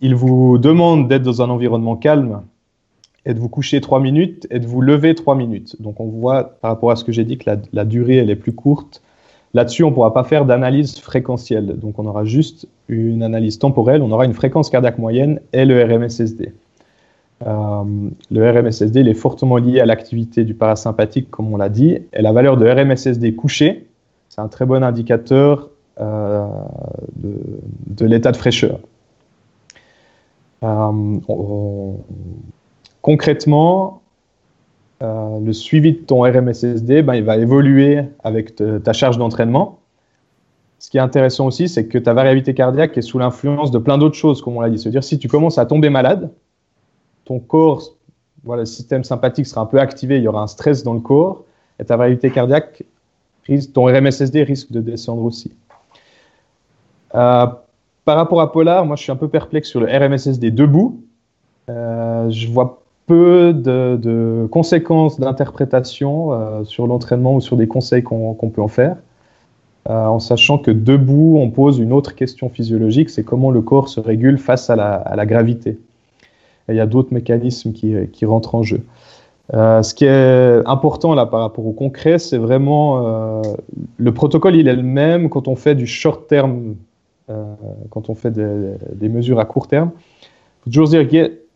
Il vous demande d'être dans un environnement calme et de vous coucher trois minutes? Et de vous lever trois minutes? Donc on voit par rapport à ce que j'ai dit que la, durée elle est plus courte Là-dessus, on ne pourra pas faire d'analyse fréquentielle. Donc, on aura juste une analyse temporelle. On aura une fréquence cardiaque moyenne et le RMSSD. Euh, le RMSSD est fortement lié à l'activité du parasympathique, comme on l'a dit. Et la valeur de RMSSD couché, c'est un très bon indicateur euh, de, l'état de fraîcheur. Euh, concrètement, euh, le suivi de ton RMSSD, ben, il va évoluer avec ta charge d'entraînement. Ce qui est intéressant aussi, c'est que ta variabilité cardiaque est sous l'influence de plein d'autres choses, comme on l'a dit. C'est-à-dire, si tu commences à tomber malade, ton corps, voilà, le système sympathique sera un peu activé, il y aura un stress dans le corps, et ta variabilité cardiaque, ton RMSSD risque de descendre aussi. Euh, par rapport à Polar, moi je suis un peu perplexe sur le RMSSD debout. Euh, je vois peu de, conséquences d'interprétation euh, sur l'entraînement ou sur des conseils qu'on peut en faire, euh, en sachant que debout, on pose une autre question physiologique, c'est comment le corps se régule face à la, gravité. il y a d'autres mécanismes qui, rentrent en jeu. Ce qui est important là par rapport au concret, c'est vraiment le protocole, il est le même quand on fait du short terme, quand on fait des, des, mesures à court terme. Il faut toujours dire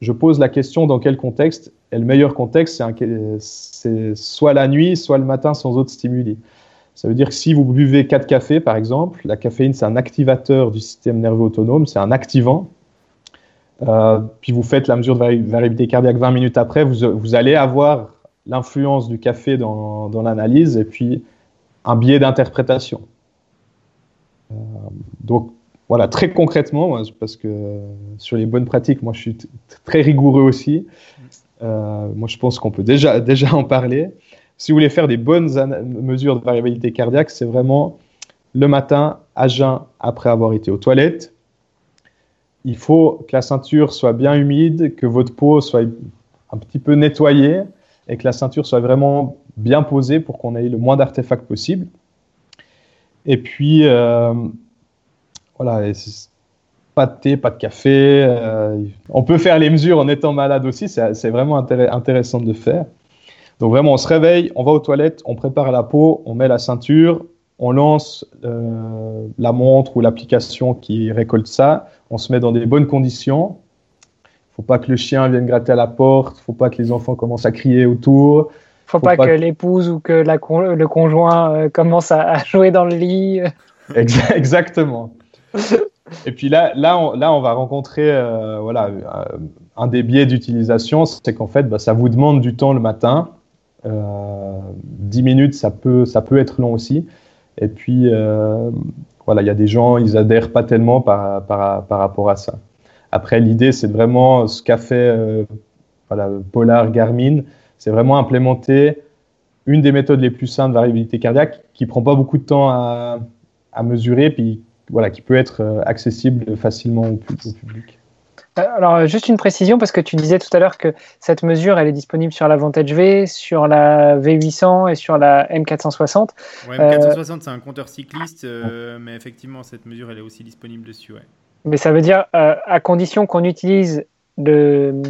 je pose la question dans quel contexte Et le meilleur contexte, c'est soit la nuit, soit le matin sans autre stimuli. Ça veut dire que si vous buvez 4 cafés, par exemple, la caféine, c'est un activateur du système nerveux autonome, c'est un activant. Euh, puis vous faites la mesure de variabilité cardiaque 20 minutes après, vous, allez avoir l'influence du café dans, l'analyse et puis un biais d'interprétation. Euh, donc, voilà, très concrètement, parce que sur les bonnes pratiques, moi je suis très rigoureux aussi. Euh, moi je pense qu'on peut déjà, déjà en parler. Si vous voulez faire des bonnes mesures de variabilité cardiaque, c'est vraiment le matin à jeun après avoir été aux toilettes. Il faut que la ceinture soit bien humide, que votre peau soit un petit peu nettoyée et que la ceinture soit vraiment bien posée pour qu'on ait le moins d'artefacts possible. Et puis, euh, voilà, pas de thé, pas de café. Euh, on peut faire les mesures en étant malade aussi, c'est vraiment intéressant de faire. Donc vraiment, on se réveille, on va aux toilettes, on prépare la peau, on met la ceinture, on lance euh, la montre ou l'application qui récolte ça, on se met dans des bonnes conditions. Faut pas que le chien vienne gratter à la porte, faut pas que les enfants commencent à crier autour. Faut, faut pas, pas que, l'épouse ou que la le conjoint euh, commence à, jouer dans le lit. Exactement. Et puis là, là, on, là, on va rencontrer euh, voilà, euh, un des biais d'utilisation, c'est qu'en fait, bah, ça vous demande du temps le matin. Euh, 10 minutes, ça peut, ça peut être long aussi. Et puis, euh, voilà, il y a des gens, ils adhèrent pas tellement par, par, par rapport à ça. Après, l'idée, c'est vraiment ce qu'a fait voilà, Polar Garmin, c'est vraiment implémenter une des méthodes les plus simples de variabilité cardiaque qui prend pas beaucoup de temps à, à mesurer, puis voilà, qui peut être euh, accessible facilement au, public. Euh, alors, juste une précision, parce que tu disais tout à l'heure que cette mesure, elle est disponible sur la Vantage V, sur la V800 et sur la M460. Ouais, M460, c'est un compteur cycliste, euh, mais effectivement, cette mesure, elle est aussi disponible dessus. Ouais. Mais ça veut dire, à condition qu'on utilise le,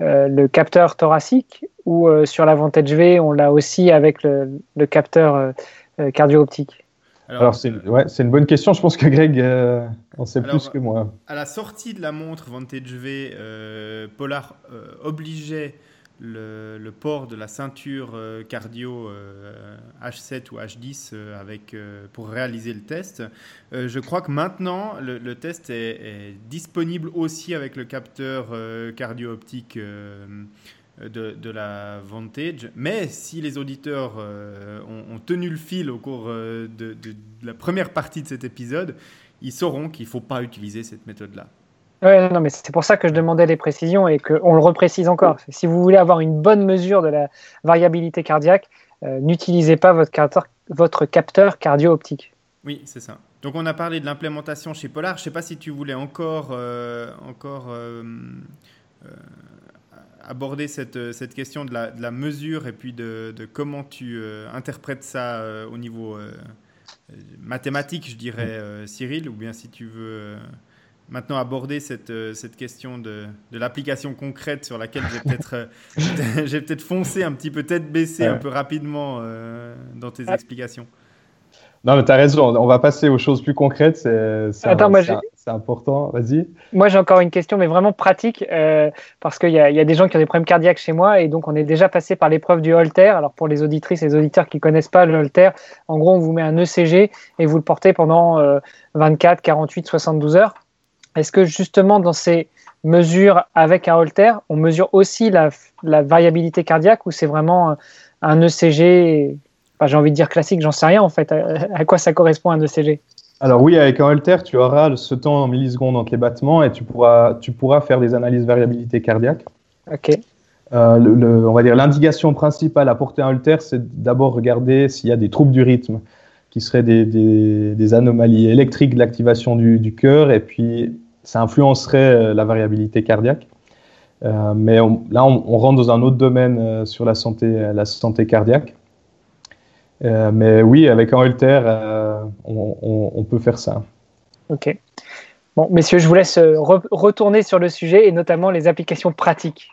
le, capteur thoracique, ou sur la Vantage V, on l'a aussi avec le, le capteur cardio-optique alors, c'est ouais, une bonne question. Je pense que Greg euh, en sait plus que moi. À la sortie de la montre Vantage V, euh, Polar euh, obligeait le, le, port de la ceinture cardio H7 ou H10 avec, pour réaliser le test. je crois que maintenant, le, test est, est, disponible aussi avec le capteur cardio optique de, la Vantage. Mais si les auditeurs euh, ont, tenu le fil au cours euh, de, la première partie de cet épisode, ils sauront qu'il ne faut pas utiliser cette méthode-là. Ouais, non, mais c'est pour ça que je demandais des précisions et qu'on le reprécise encore. Si vous voulez avoir une bonne mesure de la variabilité cardiaque, euh, n'utilisez pas votre capteur, votre capteur cardio-optique. Oui, c'est ça. Donc on a parlé de l'implémentation chez Polar. Je ne sais pas si tu voulais encore, encore aborder cette, euh, cette question de la, de la, mesure et puis de, de comment tu euh, interprètes ça euh, au niveau mathématique, je dirais, Cyril, ou bien si tu veux maintenant aborder cette, cette question de, de l'application concrète sur laquelle j'ai peut-être j'ai peut-être foncé un petit peu tête baissée un peu rapidement dans tes explications. Non, mais tu as raison. On va passer aux choses plus concrètes. C'est important. Vas-y. Moi, j'ai encore une question, mais vraiment pratique, euh, parce qu'il y, y, a des gens qui ont des problèmes cardiaques chez moi, et donc on est déjà passé par l'épreuve du Holter. Alors, pour les auditrices et les auditeurs qui connaissent pas le Holter, en gros, on vous met un ECG et vous le portez pendant 24, 48, 72 heures. Est-ce que justement, dans ces mesures avec un Holter, on mesure aussi la, la variabilité cardiaque ou c'est vraiment un ECG j'ai envie de dire classique, j'en sais rien en fait. À, quoi ça correspond un ECG Alors oui, avec un Holter, tu auras ce temps en millisecondes entre les battements et tu pourras, tu pourras faire des analyses variabilité cardiaque. Ok. Euh, le, on va dire l'indication principale à porter un Holter, c'est d'abord regarder s'il y a des troubles du rythme, qui seraient des, des, anomalies électriques de l'activation du, du cœur, et puis ça influencerait euh, la variabilité cardiaque. Euh, mais là, on, on, rentre dans un autre domaine sur la santé, la santé cardiaque. Euh, mais oui, avec un euh, on, peut faire ça. Ok. Bon, messieurs, je vous laisse euh, retourner sur le sujet et notamment les applications pratiques.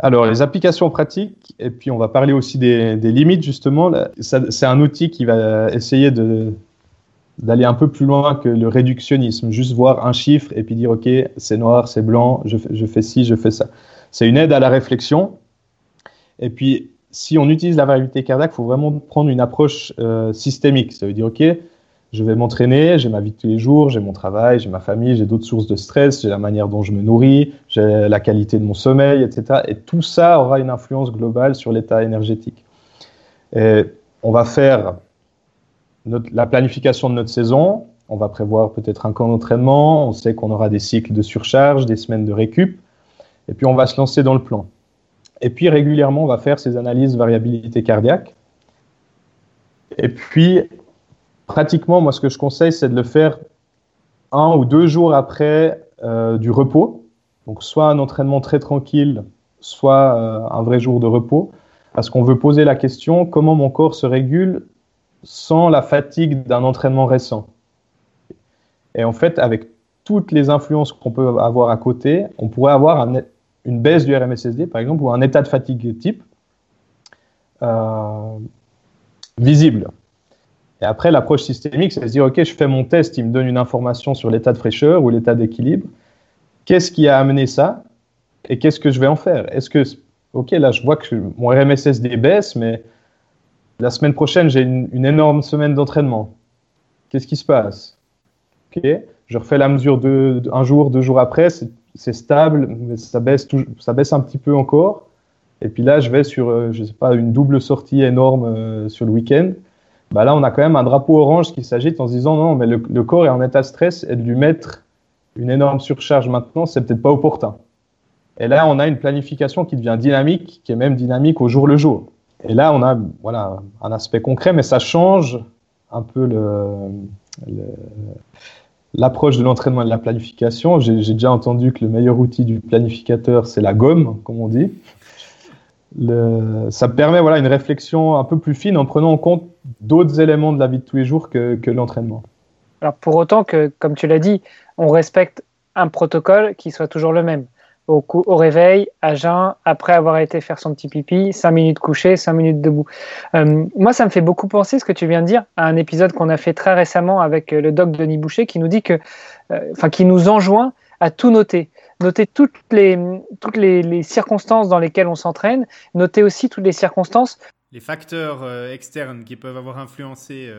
Alors, les applications pratiques, et puis on va parler aussi des, limites, justement. C'est un outil qui va essayer d'aller un peu plus loin que le réductionnisme, juste voir un chiffre et puis dire, OK, c'est noir, c'est blanc, je, je fais ci, je fais ça. C'est une aide à la réflexion. Et puis, si on utilise la variabilité cardiaque, il faut vraiment prendre une approche euh, systémique. Ça veut dire, OK, je vais m'entraîner, j'ai ma vie de tous les jours, j'ai mon travail, j'ai ma famille, j'ai d'autres sources de stress, j'ai la manière dont je me nourris, j'ai la qualité de mon sommeil, etc. Et tout ça aura une influence globale sur l'état énergétique. Et on va faire la planification de notre saison, on va prévoir peut-être un camp d'entraînement, on sait qu'on aura des cycles de surcharge, des semaines de récup, et puis on va se lancer dans le plan. Et puis régulièrement, on va faire ces analyses variabilité cardiaque. Et puis, pratiquement, moi, ce que je conseille, c'est de le faire un ou deux jours après euh, du repos. Donc, soit un entraînement très tranquille, soit euh, un vrai jour de repos. Parce qu'on veut poser la question comment mon corps se régule sans la fatigue d'un entraînement récent? Et en fait, avec toutes les influences qu'on peut avoir à côté, on pourrait avoir un, une baisse du RMSSD, par exemple, ou un état de fatigue type euh, visible. Et après, l'approche systémique, c'est de dire, OK, je fais mon test, il me donne une information sur l'état de fraîcheur ou l'état d'équilibre. Qu'est-ce qui a amené ça et qu'est-ce que je vais en faire? Est-ce que, OK, là, je vois que mon RMSSD baisse, mais la semaine prochaine, j'ai une, énorme semaine d'entraînement. Qu'est-ce qui se passe? OK, je refais la mesure de, un jour, deux jours après, c'est stable, mais ça baisse, ça baisse un petit peu encore. Et puis là, je vais sur, euh, je sais pas, une double sortie énorme euh, sur le week-end. Bah là, on a quand même un drapeau orange qui s'agite en se disant non, mais le, corps est en état de stress et de lui mettre une énorme surcharge maintenant, c'est peut-être pas opportun. Et là, on a une planification qui devient dynamique, qui est même dynamique au jour le jour. Et là, on a voilà, un aspect concret, mais ça change un peu le l'approche de l'entraînement et de la planification. J'ai déjà entendu que le meilleur outil du planificateur, c'est la gomme, comme on dit. Ça permet voilà, une réflexion un peu plus fine en prenant en compte d'autres éléments de la vie de tous les jours que, que l'entraînement. Alors pour autant que, comme tu l'as dit, on respecte un protocole qui soit toujours le même au, réveil, à jeun, après avoir été faire son petit pipi, 5 minutes couché, 5 minutes debout. Euh, moi, ça me fait beaucoup penser, ce que tu viens de dire, à un épisode qu'on a fait très récemment avec euh, le doc Denis Boucher qui nous dit que, euh, enfin, qui nous enjoint à tout noter. Noter toutes les, toutes les, circonstances dans lesquelles on s'entraîne, noter aussi toutes les circonstances. Les facteurs externes qui peuvent avoir influencé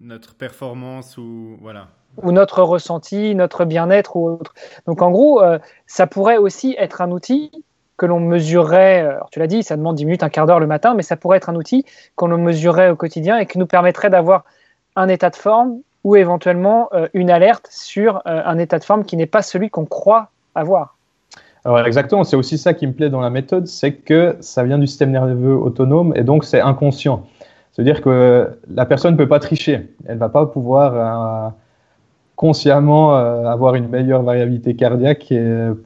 notre performance ou voilà ou notre ressenti, notre bien-être ou autre. Donc en gros, euh, ça pourrait aussi être un outil que l'on mesurerait, euh, alors tu l'as dit, ça demande 10 minutes, un quart d'heure le matin, mais ça pourrait être un outil qu'on mesurerait au quotidien et qui nous permettrait d'avoir un état de forme ou éventuellement euh, une alerte sur un état de forme qui n'est pas celui qu'on croit avoir. Alors exactement, c'est aussi ça qui me plaît dans la méthode, c'est que ça vient du système nerveux autonome et donc c'est inconscient. C'est-à-dire que la personne ne peut pas tricher, elle ne va pas pouvoir consciemment euh, avoir une meilleure variabilité cardiaque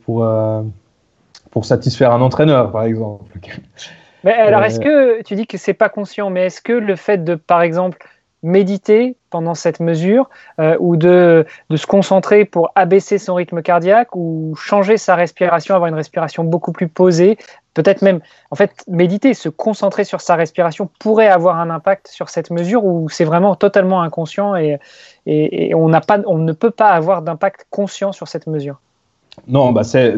pour, euh, pour satisfaire un entraîneur, par exemple. Mais alors, est-ce euh, que tu dis que c'est pas conscient, mais est-ce que le fait de, par exemple, méditer pendant cette mesure euh, ou de, de, se concentrer pour abaisser son rythme cardiaque ou changer sa respiration, avoir une respiration beaucoup plus posée, peut-être même, en fait, méditer, se concentrer sur sa respiration pourrait avoir un impact sur cette mesure ou c'est vraiment totalement inconscient et, et, on, pas, on ne peut pas avoir d'impact conscient sur cette mesure. Non, bah c'est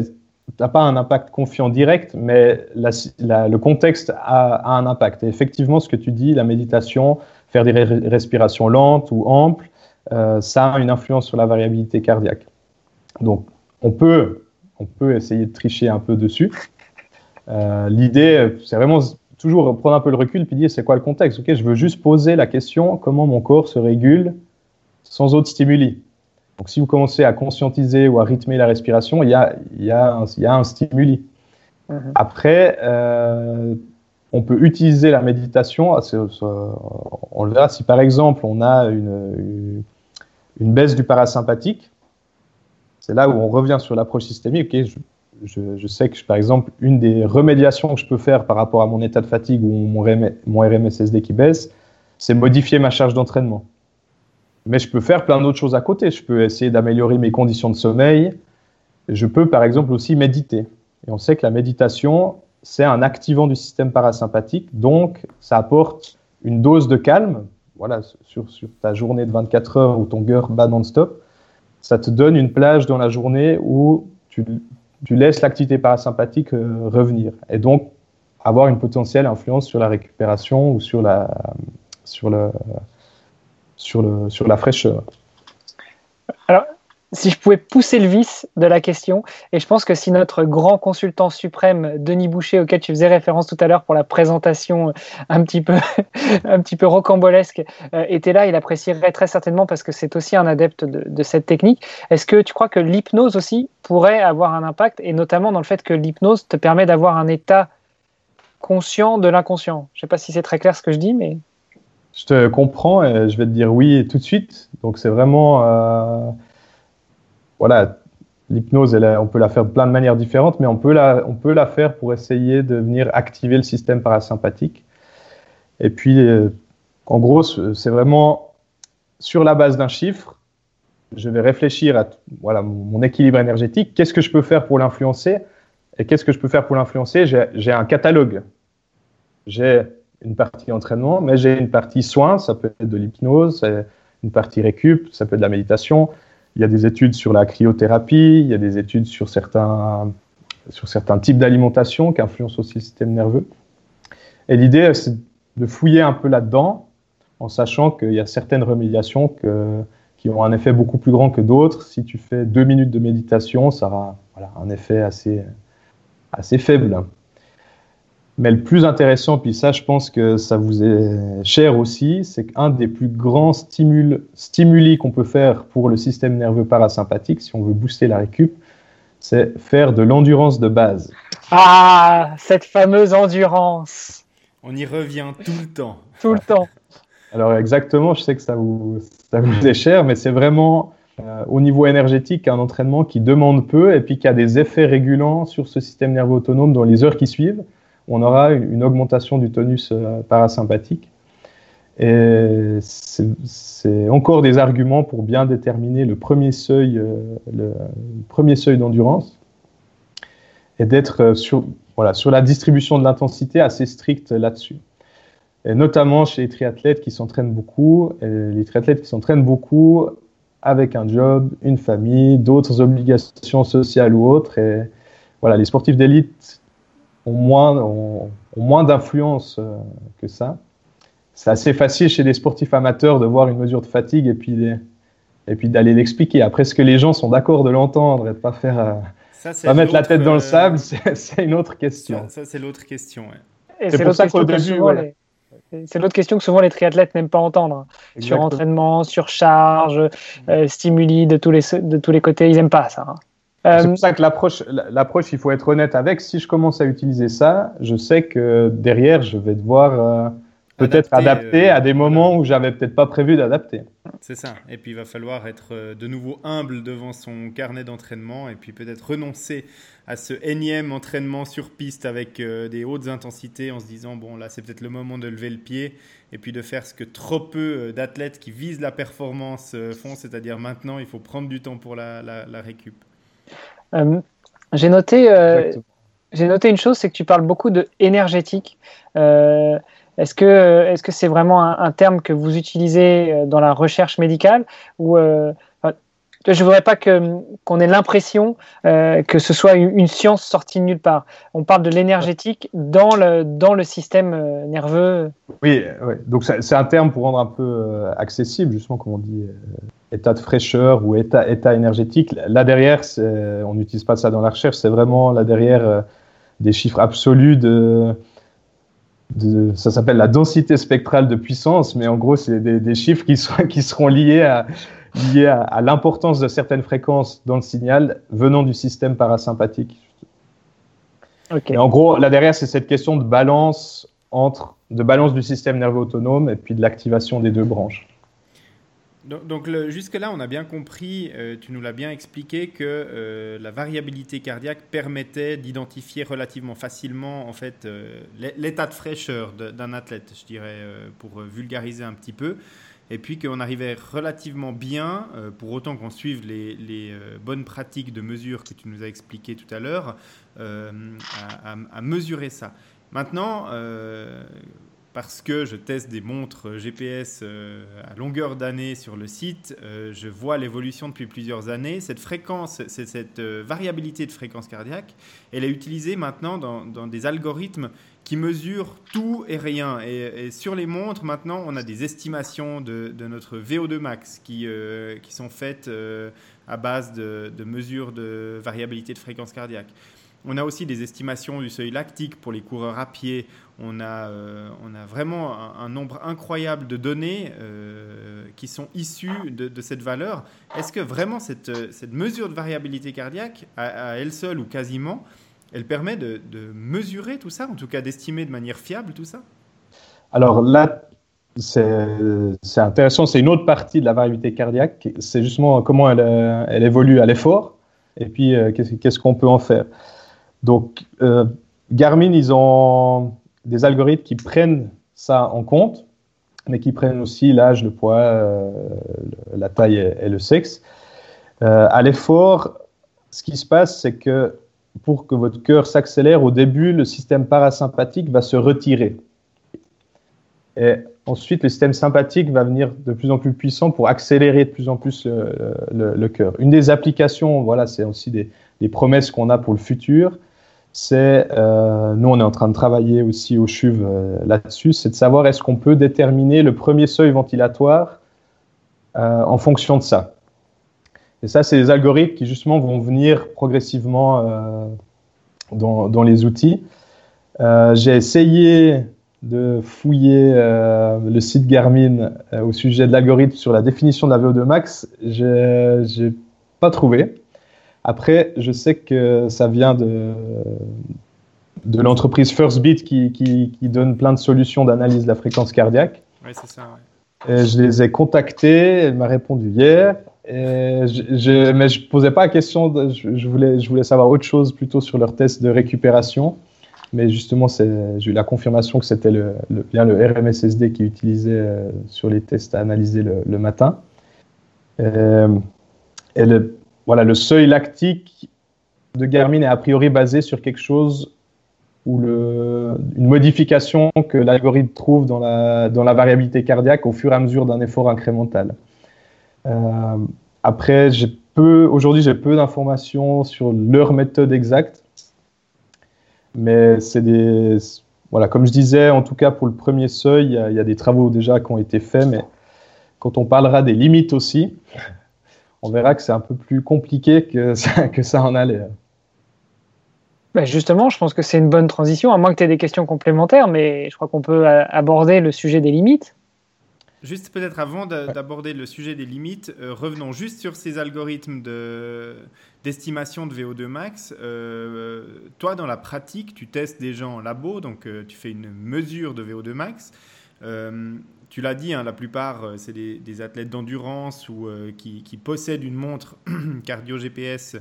pas un impact confiant direct, mais le contexte a, un impact. Et effectivement, ce que tu dis, la méditation, faire des respirations lentes ou amples, euh, ça a une influence sur la variabilité cardiaque. Donc, on peut, on peut essayer de tricher un peu dessus. Euh, l'idée, c'est vraiment toujours prendre un peu le recul puis dire c'est quoi le contexte? Ok, je veux juste poser la question comment mon corps se régule sans autre stimuli? Donc, si vous commencez à conscientiser ou à rythmer la respiration, il y a, il y a, un, il y a un stimuli. Mhm. Après, euh, on peut utiliser la méditation. On le verra si par exemple on a une, une baisse du parasympathique. C'est là où on revient sur l'approche systémique. je, sais que par exemple, une des remédiations que je peux faire par rapport à mon état de fatigue ou mon, mon RMSSD qui baisse, c'est modifier ma charge d'entraînement. Mais je peux faire plein d'autres choses à côté. Je peux essayer d'améliorer mes conditions de sommeil. Je peux par exemple aussi méditer. Et on sait que la méditation, c'est un activant du système parasympathique, donc ça apporte une dose de calme. Voilà, sur, sur ta journée de 24 heures où ton cœur bat non-stop, ça te donne une plage dans la journée où tu, tu laisses l'activité parasympathique euh, revenir et donc avoir une potentielle influence sur la récupération ou sur la, sur le, sur, le, sur la fraîcheur. Si je pouvais pousser le vice de la question, et je pense que si notre grand consultant suprême, Denis Boucher, auquel tu faisais référence tout à l'heure pour la présentation un petit peu, un petit peu rocambolesque, euh, était là, il apprécierait très certainement parce que c'est aussi un adepte de, de cette technique. Est-ce que tu crois que l'hypnose aussi pourrait avoir un impact, et notamment dans le fait que l'hypnose te permet d'avoir un état conscient de l'inconscient Je ne sais pas si c'est très clair ce que je dis, mais... Je te comprends et je vais te dire oui tout de suite. Donc c'est vraiment... Euh voilà, l'hypnose, on peut la faire de plein de manières différentes, mais on peut la, faire pour essayer de venir activer le système parasympathique. Et puis, euh, en gros, c'est vraiment sur la base d'un chiffre, je vais réfléchir à voilà, mon équilibre énergétique, qu'est-ce que je peux faire pour l'influencer? Et qu'est-ce que je peux faire pour l'influencer? J'ai un catalogue. J'ai une partie entraînement, mais j'ai une partie soins, ça peut être de l'hypnose, une partie récup, ça peut être de la méditation, il y a des études sur la cryothérapie, il y a des études sur certains, sur certains types d'alimentation qui influencent aussi le système nerveux. Et l'idée, c'est de fouiller un peu là-dedans, en sachant qu'il y a certaines remédiations qui ont un effet beaucoup plus grand que d'autres. Si tu fais deux minutes de méditation, ça aura un effet assez, assez faible. Mais le plus intéressant, puis ça, je pense que ça vous est cher aussi, c'est qu'un des plus grands stimuli qu'on peut faire pour le système nerveux parasympathique, si on veut booster la récup, c'est faire de l'endurance de base. Ah, cette fameuse endurance. On y revient tout le temps. Tout le temps. Alors exactement, je sais que ça vous, ça vous est cher, mais c'est vraiment euh, au niveau énergétique un entraînement qui demande peu et puis qui a des effets régulants sur ce système nerveux autonome dans les heures qui suivent on aura une augmentation du tonus euh, parasympathique. Et c'est encore des arguments pour bien déterminer le premier seuil, euh, d'endurance et d'être euh, sur, la distribution de l'intensité assez stricte là-dessus. Et notamment chez les triathlètes qui s'entraînent beaucoup, les triathlètes qui s'entraînent beaucoup avec un job, une famille, d'autres obligations sociales ou autres. Et voilà, les sportifs d'élite ont moins, moins d'influence euh, que ça. C'est assez facile chez des sportifs amateurs de voir une mesure de fatigue et puis, et puis d'aller l'expliquer. Après, ce que les gens sont d'accord de l'entendre et de pas faire, euh, pas mettre la tête dans le euh, sable, c'est une autre question. Ça, c'est l'autre question. C'est pour ça qu'au début, C'est l'autre question que souvent les triathlètes n'aiment pas entendre. Sur entraînement, surcharge, stimuli de tous, les, de tous les côtés, ils n'aiment pas ça. Hein. C'est pour euh, ça que l'approche, l'approche, il faut être honnête avec. Si je commence à utiliser ça, je sais que derrière, je vais devoir euh, peut-être adapter à des moments où j'avais peut-être pas prévu d'adapter. C'est ça. Et puis il va falloir être de nouveau humble devant son carnet d'entraînement et puis peut-être renoncer à ce énième entraînement sur piste avec des hautes intensités en se disant bon là c'est peut-être le moment de lever le pied et puis de faire ce que trop peu d'athlètes qui visent la performance font, c'est-à-dire maintenant il faut prendre du temps pour la, la récup. J'ai noté j'ai noté une chose, c'est que tu parles beaucoup de énergétique. Euh, est-ce que est-ce que c'est vraiment un, terme que vous utilisez euh, dans la recherche médicale ou euh, je ne voudrais pas que qu'on ait l'impression que ce soit une, science sortie de nulle part. On parle de l'énergétique dans le dans le système nerveux. Oui, oui. donc c'est un terme pour rendre un peu accessible, justement, comme on dit, état de fraîcheur ou état état énergétique. Là derrière, on n'utilise pas ça dans la recherche. C'est vraiment là derrière des chiffres absolus de, ça s'appelle la densité spectrale de puissance, mais en gros, c'est des, chiffres qui, sont, qui seront liés à, liés à, l'importance de certaines fréquences dans le signal venant du système parasympathique. Et en gros, là derrière, c'est cette question de balance entre de balance du système nerveux autonome et puis de l'activation des deux branches. Donc, jusque-là, on a bien compris, euh, tu nous l'as bien expliqué, que euh, la variabilité cardiaque permettait d'identifier relativement facilement en fait euh, l'état de fraîcheur d'un athlète, je dirais, pour vulgariser un petit peu. Et puis qu'on arrivait relativement bien, pour autant qu'on suive les, bonnes pratiques de mesure que tu nous as expliquées tout à l'heure, à, mesurer ça. Maintenant, parce que je teste des montres GPS euh, à longueur d'année sur le site, euh, je vois l'évolution depuis plusieurs années. Cette fréquence, cette euh, variabilité de fréquence cardiaque, elle est utilisée maintenant dans, des algorithmes qui mesurent tout et rien. Et, sur les montres, maintenant, on a des estimations de, notre VO2 max qui, sont faites à base de mesures de variabilité de fréquence cardiaque. On a aussi des estimations du seuil lactique pour les coureurs à pied. On a, euh, on a vraiment un, nombre incroyable de données euh, qui sont issues de, cette valeur. Est-ce que vraiment cette, cette, mesure de variabilité cardiaque, à, elle seule ou quasiment, elle permet de, mesurer tout ça, en tout cas d'estimer de manière fiable tout ça? Alors là, c'est intéressant, c'est une autre partie de la variabilité cardiaque, c'est justement comment elle, elle évolue à l'effort et puis euh, qu'est-ce qu'on peut en faire. Donc, euh, Garmin, ils ont des algorithmes qui prennent ça en compte, mais qui prennent aussi l'âge, le poids, euh, la taille et, le sexe. Euh, à l'effort, ce qui se passe, c'est que pour que votre cœur s'accélère, au début, le système parasympathique va se retirer. Et ensuite, le système sympathique va venir de plus en plus puissant pour accélérer de plus en plus le, cœur. Une des applications, voilà, c'est aussi des promesses qu'on a pour le futur, c'est, euh, nous on est en train de travailler aussi au CHUV euh, là-dessus, c'est de savoir est-ce qu'on peut déterminer le premier seuil ventilatoire euh, en fonction de ça. Et ça, c'est des algorithmes qui justement vont venir progressivement dans, les outils. J'ai essayé de fouiller le site Garmin au sujet de l'algorithme sur la définition de la VO2 max. J'ai pas trouvé. Après, je sais que ça vient de, de l'entreprise FirstBeat qui, qui, qui, donne plein de solutions d'analyse de la fréquence cardiaque. Oui, c'est ça. Et je les ai contactés, elle m'a répondu hier. Et je, mais je ne posais pas la question, je, voulais, je voulais savoir autre chose plutôt sur leur test de récupération. Mais justement, j'ai eu la confirmation que c'était le, bien le RMSSD qui utilisait euh, sur les tests à analyser le, le matin. Euh, et le, voilà, le seuil lactique de Garmin est a priori basé sur quelque chose ou une modification que l'algorithme trouve dans la, dans variabilité cardiaque au fur et à mesure d'un effort incrémental. Euh, après, aujourd'hui, j'ai peu d'informations sur leur méthode exacte, mais c'est des, voilà, comme je disais, en tout cas pour le premier seuil, il y, a des travaux déjà qui ont été faits, mais quand on parlera des limites aussi, on verra que c'est un peu plus compliqué que ça, que ça en allait. Bah, justement, je pense que c'est une bonne transition, à moins que tu aies des questions complémentaires, mais je crois qu'on peut aborder le sujet des limites. Juste peut-être avant d'aborder le sujet des limites, euh, revenons juste sur ces algorithmes d'estimation de, VO2 max. Euh, toi, dans la pratique, tu testes des gens en labo, donc euh, tu fais une mesure de VO2 max. Tu l'as dit, hein, la plupart, c'est des, athlètes d'endurance ou qui, qui, possèdent une montre cardio GPS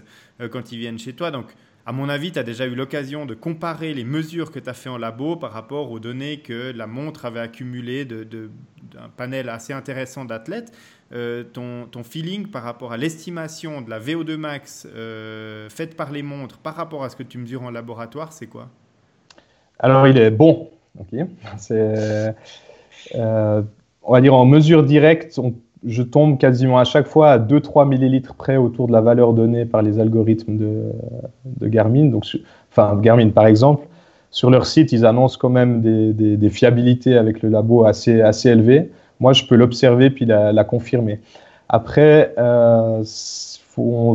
quand ils viennent chez toi. Donc, à mon avis, tu as déjà eu l'occasion de comparer les mesures que tu as fait en labo par rapport aux données que la montre avait accumulées d'un panel assez intéressant d'athlètes. Euh, ton, feeling par rapport à l'estimation de la VO2 max euh, faite par les montres par rapport à ce que tu mesures en laboratoire, c'est quoi? Alors, il est bon. C'est, euh, on va dire en mesure directe, je tombe quasiment à chaque fois à 2-3 millilitres près autour de la valeur donnée par les algorithmes de, Garmin. Donc, enfin, Garmin, par exemple, sur leur site, ils annoncent quand même des, fiabilités avec le labo assez, assez élevées. Moi, je peux l'observer puis la, confirmer. Après, euh,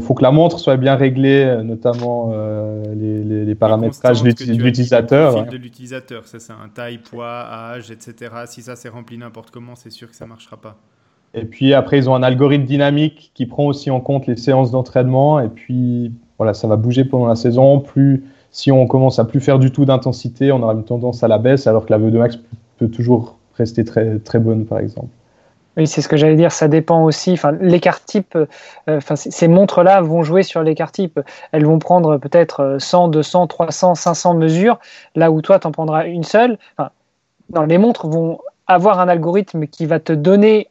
faut, que la montre soit bien réglée, notamment euh, les, les, paramétrages de l'utilisateur. de l'utilisateur, c'est ça, un taille, poids, âge, etc. Si ça s'est rempli n'importe comment, c'est sûr que ça ne marchera pas. Et puis après, ils ont un algorithme dynamique qui prend aussi en compte les séances d'entraînement. Et puis voilà, ça va bouger pendant la saison. Plus si on commence à plus faire du tout d'intensité, on aura une tendance à la baisse, alors que la VO2 max peut toujours rester très très bonne, par exemple. Oui, c'est ce que j'allais dire. Ça dépend aussi. Enfin, l'écart type. Euh, ces montres-là vont jouer sur l'écart type. Elles vont prendre peut-être 100, 200, 300, 500 mesures, là où toi, tu en prendras une seule. Enfin, non, les montres vont avoir un algorithme qui va te donner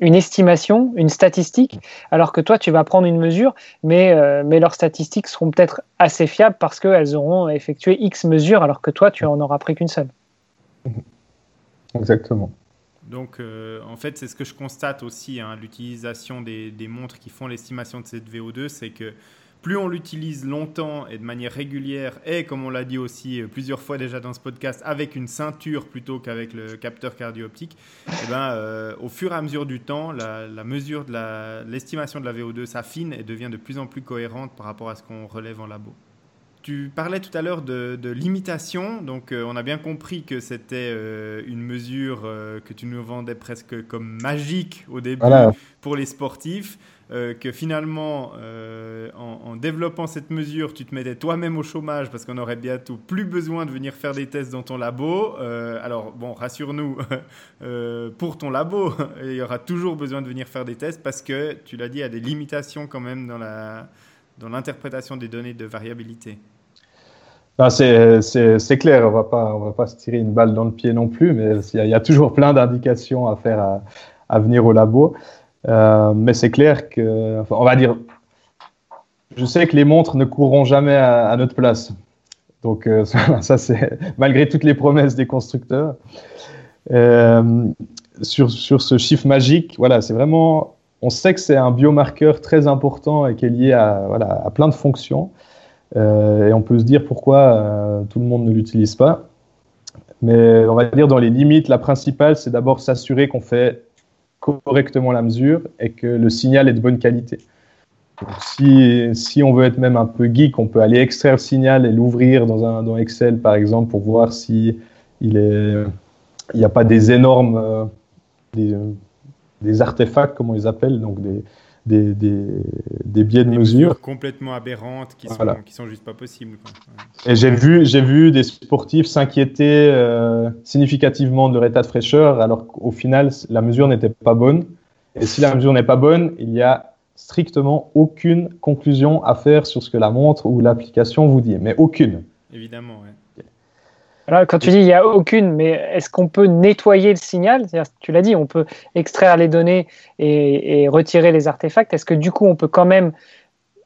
une estimation, une statistique, alors que toi, tu vas prendre une mesure, mais, euh, mais leurs statistiques seront peut-être assez fiables parce qu'elles auront effectué X mesures, alors que toi, tu en auras pris qu'une seule. Exactement. Donc, euh, en fait, c'est ce que je constate aussi, hein, l'utilisation des, des, montres qui font l'estimation de cette VO2, c'est que plus on l'utilise longtemps et de manière régulière, et comme on l'a dit aussi euh, plusieurs fois déjà dans ce podcast, avec une ceinture plutôt qu'avec le capteur cardio-optique, eh ben, euh, au fur et à mesure du temps, la, mesure de l'estimation de la VO2 s'affine et devient de plus en plus cohérente par rapport à ce qu'on relève en labo. Tu parlais tout à l'heure de, limitation, donc euh, on a bien compris que c'était une mesure que tu nous vendais presque comme magique au début pour les sportifs. Euh, que finalement, euh, en, développant cette mesure, tu te mettais toi-même au chômage parce qu'on aurait bientôt plus besoin de venir faire des tests dans ton labo. Euh, alors, bon, rassure-nous, pour ton labo, il y aura toujours besoin de venir faire des tests parce que, tu l'as dit, il y a des limitations quand même dans, la, dans l'interprétation des données de variabilité. C'est clair, on ne va pas se tirer une balle dans le pied non plus, mais il y, a toujours plein d'indications à faire à, venir au labo. Euh, mais c'est clair que, on va dire, je sais que les montres ne courront jamais à, notre place. Donc euh, ça, c'est malgré toutes les promesses des constructeurs. Euh, sur, sur ce chiffre magique, voilà, c'est vraiment, on sait que c'est un biomarqueur très important et qui est lié à, voilà, à plein de fonctions. Et on peut se dire pourquoi tout le monde ne l'utilise pas. Mais on va dire dans les limites, la principale, c'est d'abord s'assurer qu'on fait correctement la mesure et que le signal est de bonne qualité. si, si, on veut être même un peu geek, on peut aller extraire le signal et l'ouvrir dans, dans Excel, par exemple, pour voir si n'y a pas des énormes euh, des, des, artefacts, comme on les appelle, donc des, des, des, biais de mesure. complètement aberrantes qui sont, qui sont juste pas possibles. Et j'ai vu, j'ai vu des sportifs s'inquiéter euh, significativement de leur état de fraîcheur, alors qu'au final, la mesure n'était pas bonne. Et si la mesure n'est pas bonne, il y a strictement aucune conclusion à faire sur ce que la montre ou l'application vous dit, mais aucune. Évidemment, quand tu dis il n'y a aucune, mais est-ce qu'on peut nettoyer le signal? Tu l'as dit, on peut extraire les données et, retirer les artefacts. Est-ce que du coup, on peut quand même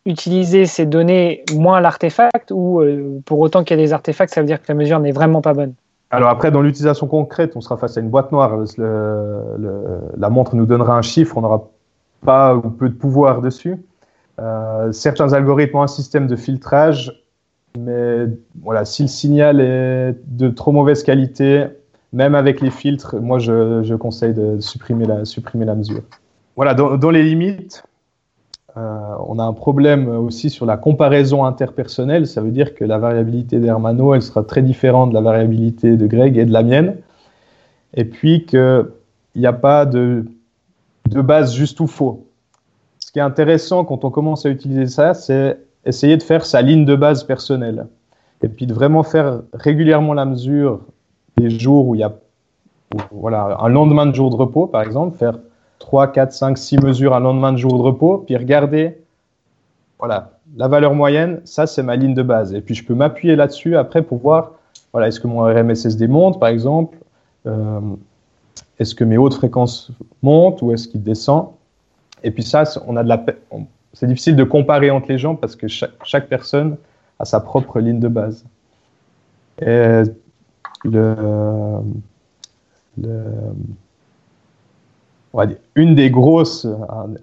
utiliser ces données moins l'artefact ou euh, pour autant qu'il y a des artefacts, ça veut dire que la mesure n'est vraiment pas bonne? Alors après, dans l'utilisation concrète, on sera face à une boîte noire. la montre nous donnera un chiffre, on n'aura pas ou peu de pouvoir dessus. Euh, certains algorithmes ont un système de filtrage mais voilà, si le signal est de trop mauvaise qualité, même avec les filtres, moi je, je conseille de supprimer la, supprimer la mesure. Voilà, dans, les limites, euh, on a un problème aussi sur la comparaison interpersonnelle. Ça veut dire que la variabilité d'Hermano, elle sera très différente de la variabilité de Greg et de la mienne. Et puis qu'il n'y a pas de, de base juste ou faux. Ce qui est intéressant quand on commence à utiliser ça, c'est essayer de faire sa ligne de base personnelle. Et puis de vraiment faire régulièrement la mesure des jours où il y a voilà, un lendemain de jour de repos, par exemple, faire 3, 4, 5, 6 mesures un lendemain de jour de repos, puis regarder, voilà, la valeur moyenne, ça c'est ma ligne de base. Et puis je peux m'appuyer là-dessus après pour voir, voilà, est-ce que mon RMSSD monte, par exemple, euh, est-ce que mes hautes fréquences montent ou est-ce qu'il descend Et puis ça, on a de la, c'est difficile de comparer entre les gens parce que chaque, personne a sa propre ligne de base. Et le, une des grosses,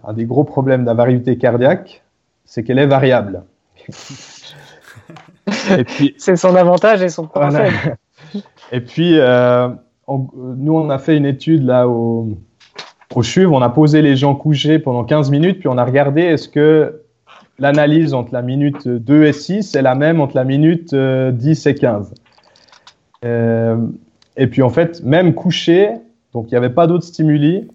un, des gros problèmes de la variabilité cardiaque, c'est qu'elle est variable. c'est son avantage et son point Et puis, euh, nous, on a fait une étude là au, au CHUV, on a posé les gens couchés pendant 15 minutes, puis on a regardé est-ce que l'analyse entre la minute 2 et 6 est la même entre la minute 10 euh, et 15. Euh, et puis en fait, même couché, donc il n'y avait pas d'autres stimuli,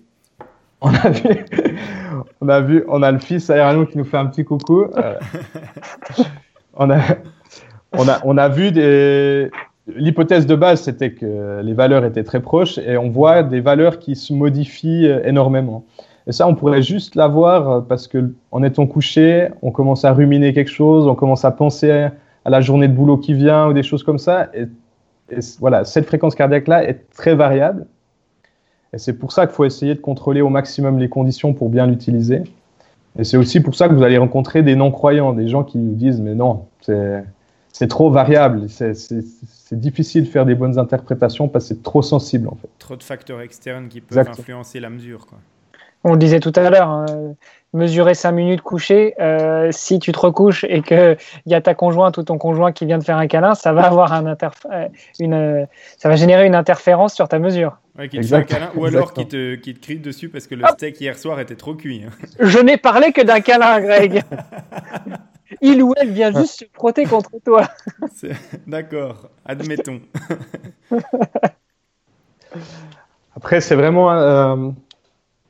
on a vu, on a vu, on a le fils aérien qui nous fait un petit coucou. Euh, on a, on a, on a vu des, L'hypothèse de base, c'était que les valeurs étaient très proches et on voit des valeurs qui se modifient euh, énormément. Et ça, on pourrait juste l'avoir euh, parce que en étant couché, on commence à ruminer quelque chose, on commence à penser à la journée de boulot qui vient ou des choses comme ça. Et, voilà, cette fréquence cardiaque-là est très variable. Et c'est pour ça qu'il faut essayer de contrôler au maximum les conditions pour bien l'utiliser. Et c'est aussi pour ça que vous allez rencontrer des non-croyants, des gens qui nous disent mais non, c'est c'est trop variable. C'est difficile de faire des bonnes interprétations parce que c'est trop sensible en fait. Trop de facteurs externes qui peuvent influencer la mesure. Quoi. On le disait tout à l'heure, hein, mesurer 5 minutes couché, euh, si tu te recouches et qu'il y a ta conjointe ou ton conjoint qui vient de faire un câlin, ça va, avoir un euh, une, euh, ça va générer une interférence sur ta mesure. qui te fait un câlin, ou alors qui te, qui te crie dessus parce que le steak hier soir était trop cuit. Hein. Je n'ai parlé que d'un câlin, Greg. il ou elle vient juste se frotter contre toi. D'accord, admettons. Après, c'est vraiment, euh,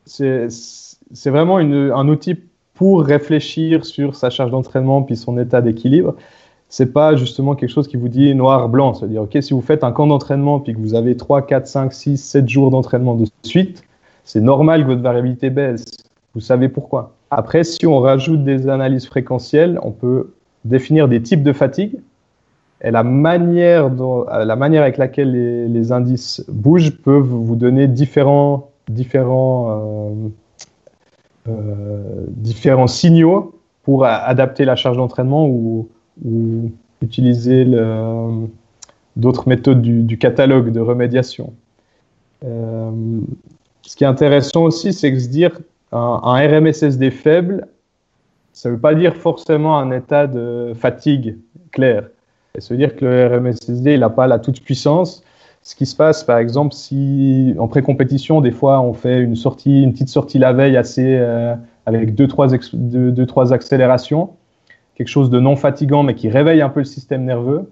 c'est vraiment un outil pour réfléchir sur sa charge d'entraînement puis son état d'équilibre. C'est pas justement quelque chose qui vous dit noir-blanc. C'est-à-dire, OK, si vous faites un camp d'entraînement puis que vous avez 3, 4, 5, 6, 7 jours d'entraînement de suite, c'est normal que votre variabilité baisse. Vous savez pourquoi. Après, si on rajoute des analyses fréquentielles, on peut définir des types de fatigue. Et la manière, dont, la manière avec laquelle les, indices bougent peuvent vous donner différents, différents, euh, euh, différents signaux pour adapter la charge d'entraînement ou, ou, utiliser d'autres méthodes du, catalogue de remédiation. Euh, ce qui est intéressant aussi, c'est que se dire un, RMSSD faible, ça ne veut pas dire forcément un état de fatigue clair. Ça veut dire que le RMSSD n'a pas la toute puissance. Ce qui se passe, par exemple, si en pré-compétition, des fois, on fait une sortie, une petite sortie la veille assez euh, avec deux trois, deux, trois accélérations, quelque chose de non fatigant mais qui réveille un peu le système nerveux.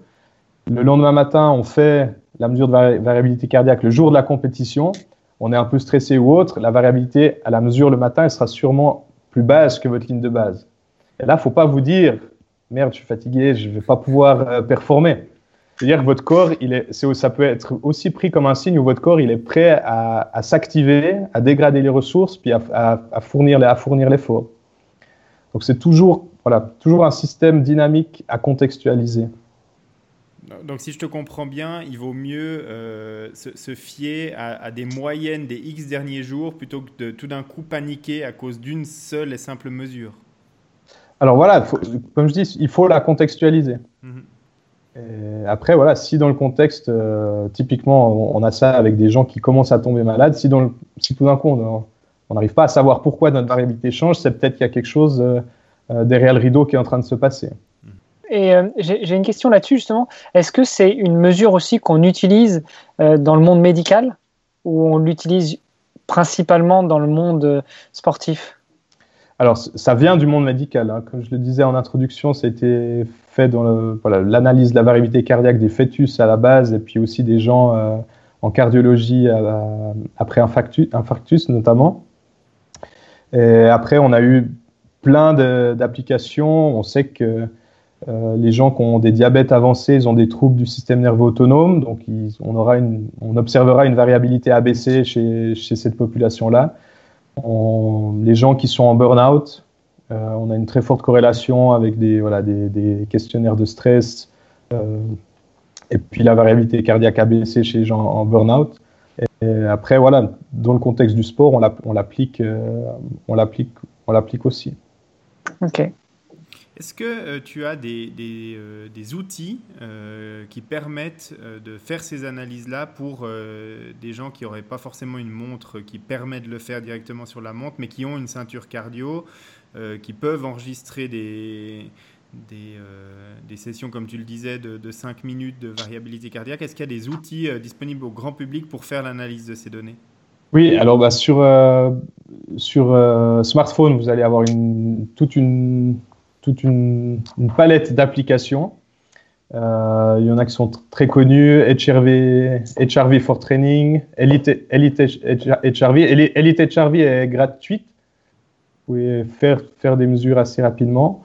Le lendemain matin, on fait la mesure de variabilité cardiaque le jour de la compétition on est un peu stressé ou autre, la variabilité à la mesure le matin, elle sera sûrement plus basse que votre ligne de base. Et là, faut pas vous dire, merde, je suis fatigué, je ne vais pas pouvoir euh, performer. C'est-à-dire que votre corps, il est, ça peut être aussi pris comme un signe où votre corps, il est prêt à, s'activer, à dégrader les ressources, puis à, fournir, à fournir l'effort. Donc c'est toujours, voilà, toujours un système dynamique à contextualiser. Donc, si je te comprends bien, il vaut mieux euh, se, fier à, des moyennes des X derniers jours plutôt que de tout d'un coup paniquer à cause d'une seule et simple mesure. Alors voilà, comme je dis, il faut la contextualiser. Mhm. après, voilà, si dans le contexte, euh, typiquement, on, a ça avec des gens qui commencent à tomber malades, si, tout d'un coup on n'arrive pas à savoir pourquoi notre variabilité change, c'est peut-être qu'il y a quelque chose euh, derrière le rideau qui est en train de se passer. Et euh, j'ai une question là-dessus justement. Est-ce que c'est une mesure aussi qu'on utilise euh, dans le monde médical ou on l'utilise principalement dans le monde euh, sportif? Alors, ça vient du monde médical. Hein. Comme je le disais en introduction, ça a été fait dans l'analyse de la variabilité cardiaque des fœtus à la base et puis aussi des gens en cardiologie après infarctus, infarctus notamment. Et après, on a eu plein d'applications. On sait que les gens qui ont des diabètes avancés, ils ont des troubles du système nerveux autonome, donc on, aura on observera une variabilité chez, chez cette population-là. Les gens qui sont en burn-out, on a une très forte corrélation avec des, voilà, des, des questionnaires de stress, et puis la variabilité cardiaque ABC chez les gens en burn-out. Après, voilà, dans le contexte du sport, on l'applique, on l'applique, on l'applique aussi. Ok. Est-ce que euh, tu as des, des, euh, outils euh, qui permettent de faire ces analyses-là pour des gens qui n'auraient pas forcément une montre qui permet de le faire directement sur la montre, mais qui ont une ceinture cardio, qui peuvent enregistrer des, des, des, sessions, comme tu le disais, de, de 5 minutes de variabilité cardiaque? Est-ce qu'il y a des outils disponibles au grand public pour faire l'analyse de ces données? Oui, alors bah, sur, sur smartphone, vous allez avoir une, toute une toute une, palette d'applications. Euh, il y en a qui sont très connus, HRV, HRV for Training, Elite, Elite HRV. Elite HRV est gratuite. Vous pouvez faire, faire des mesures assez rapidement.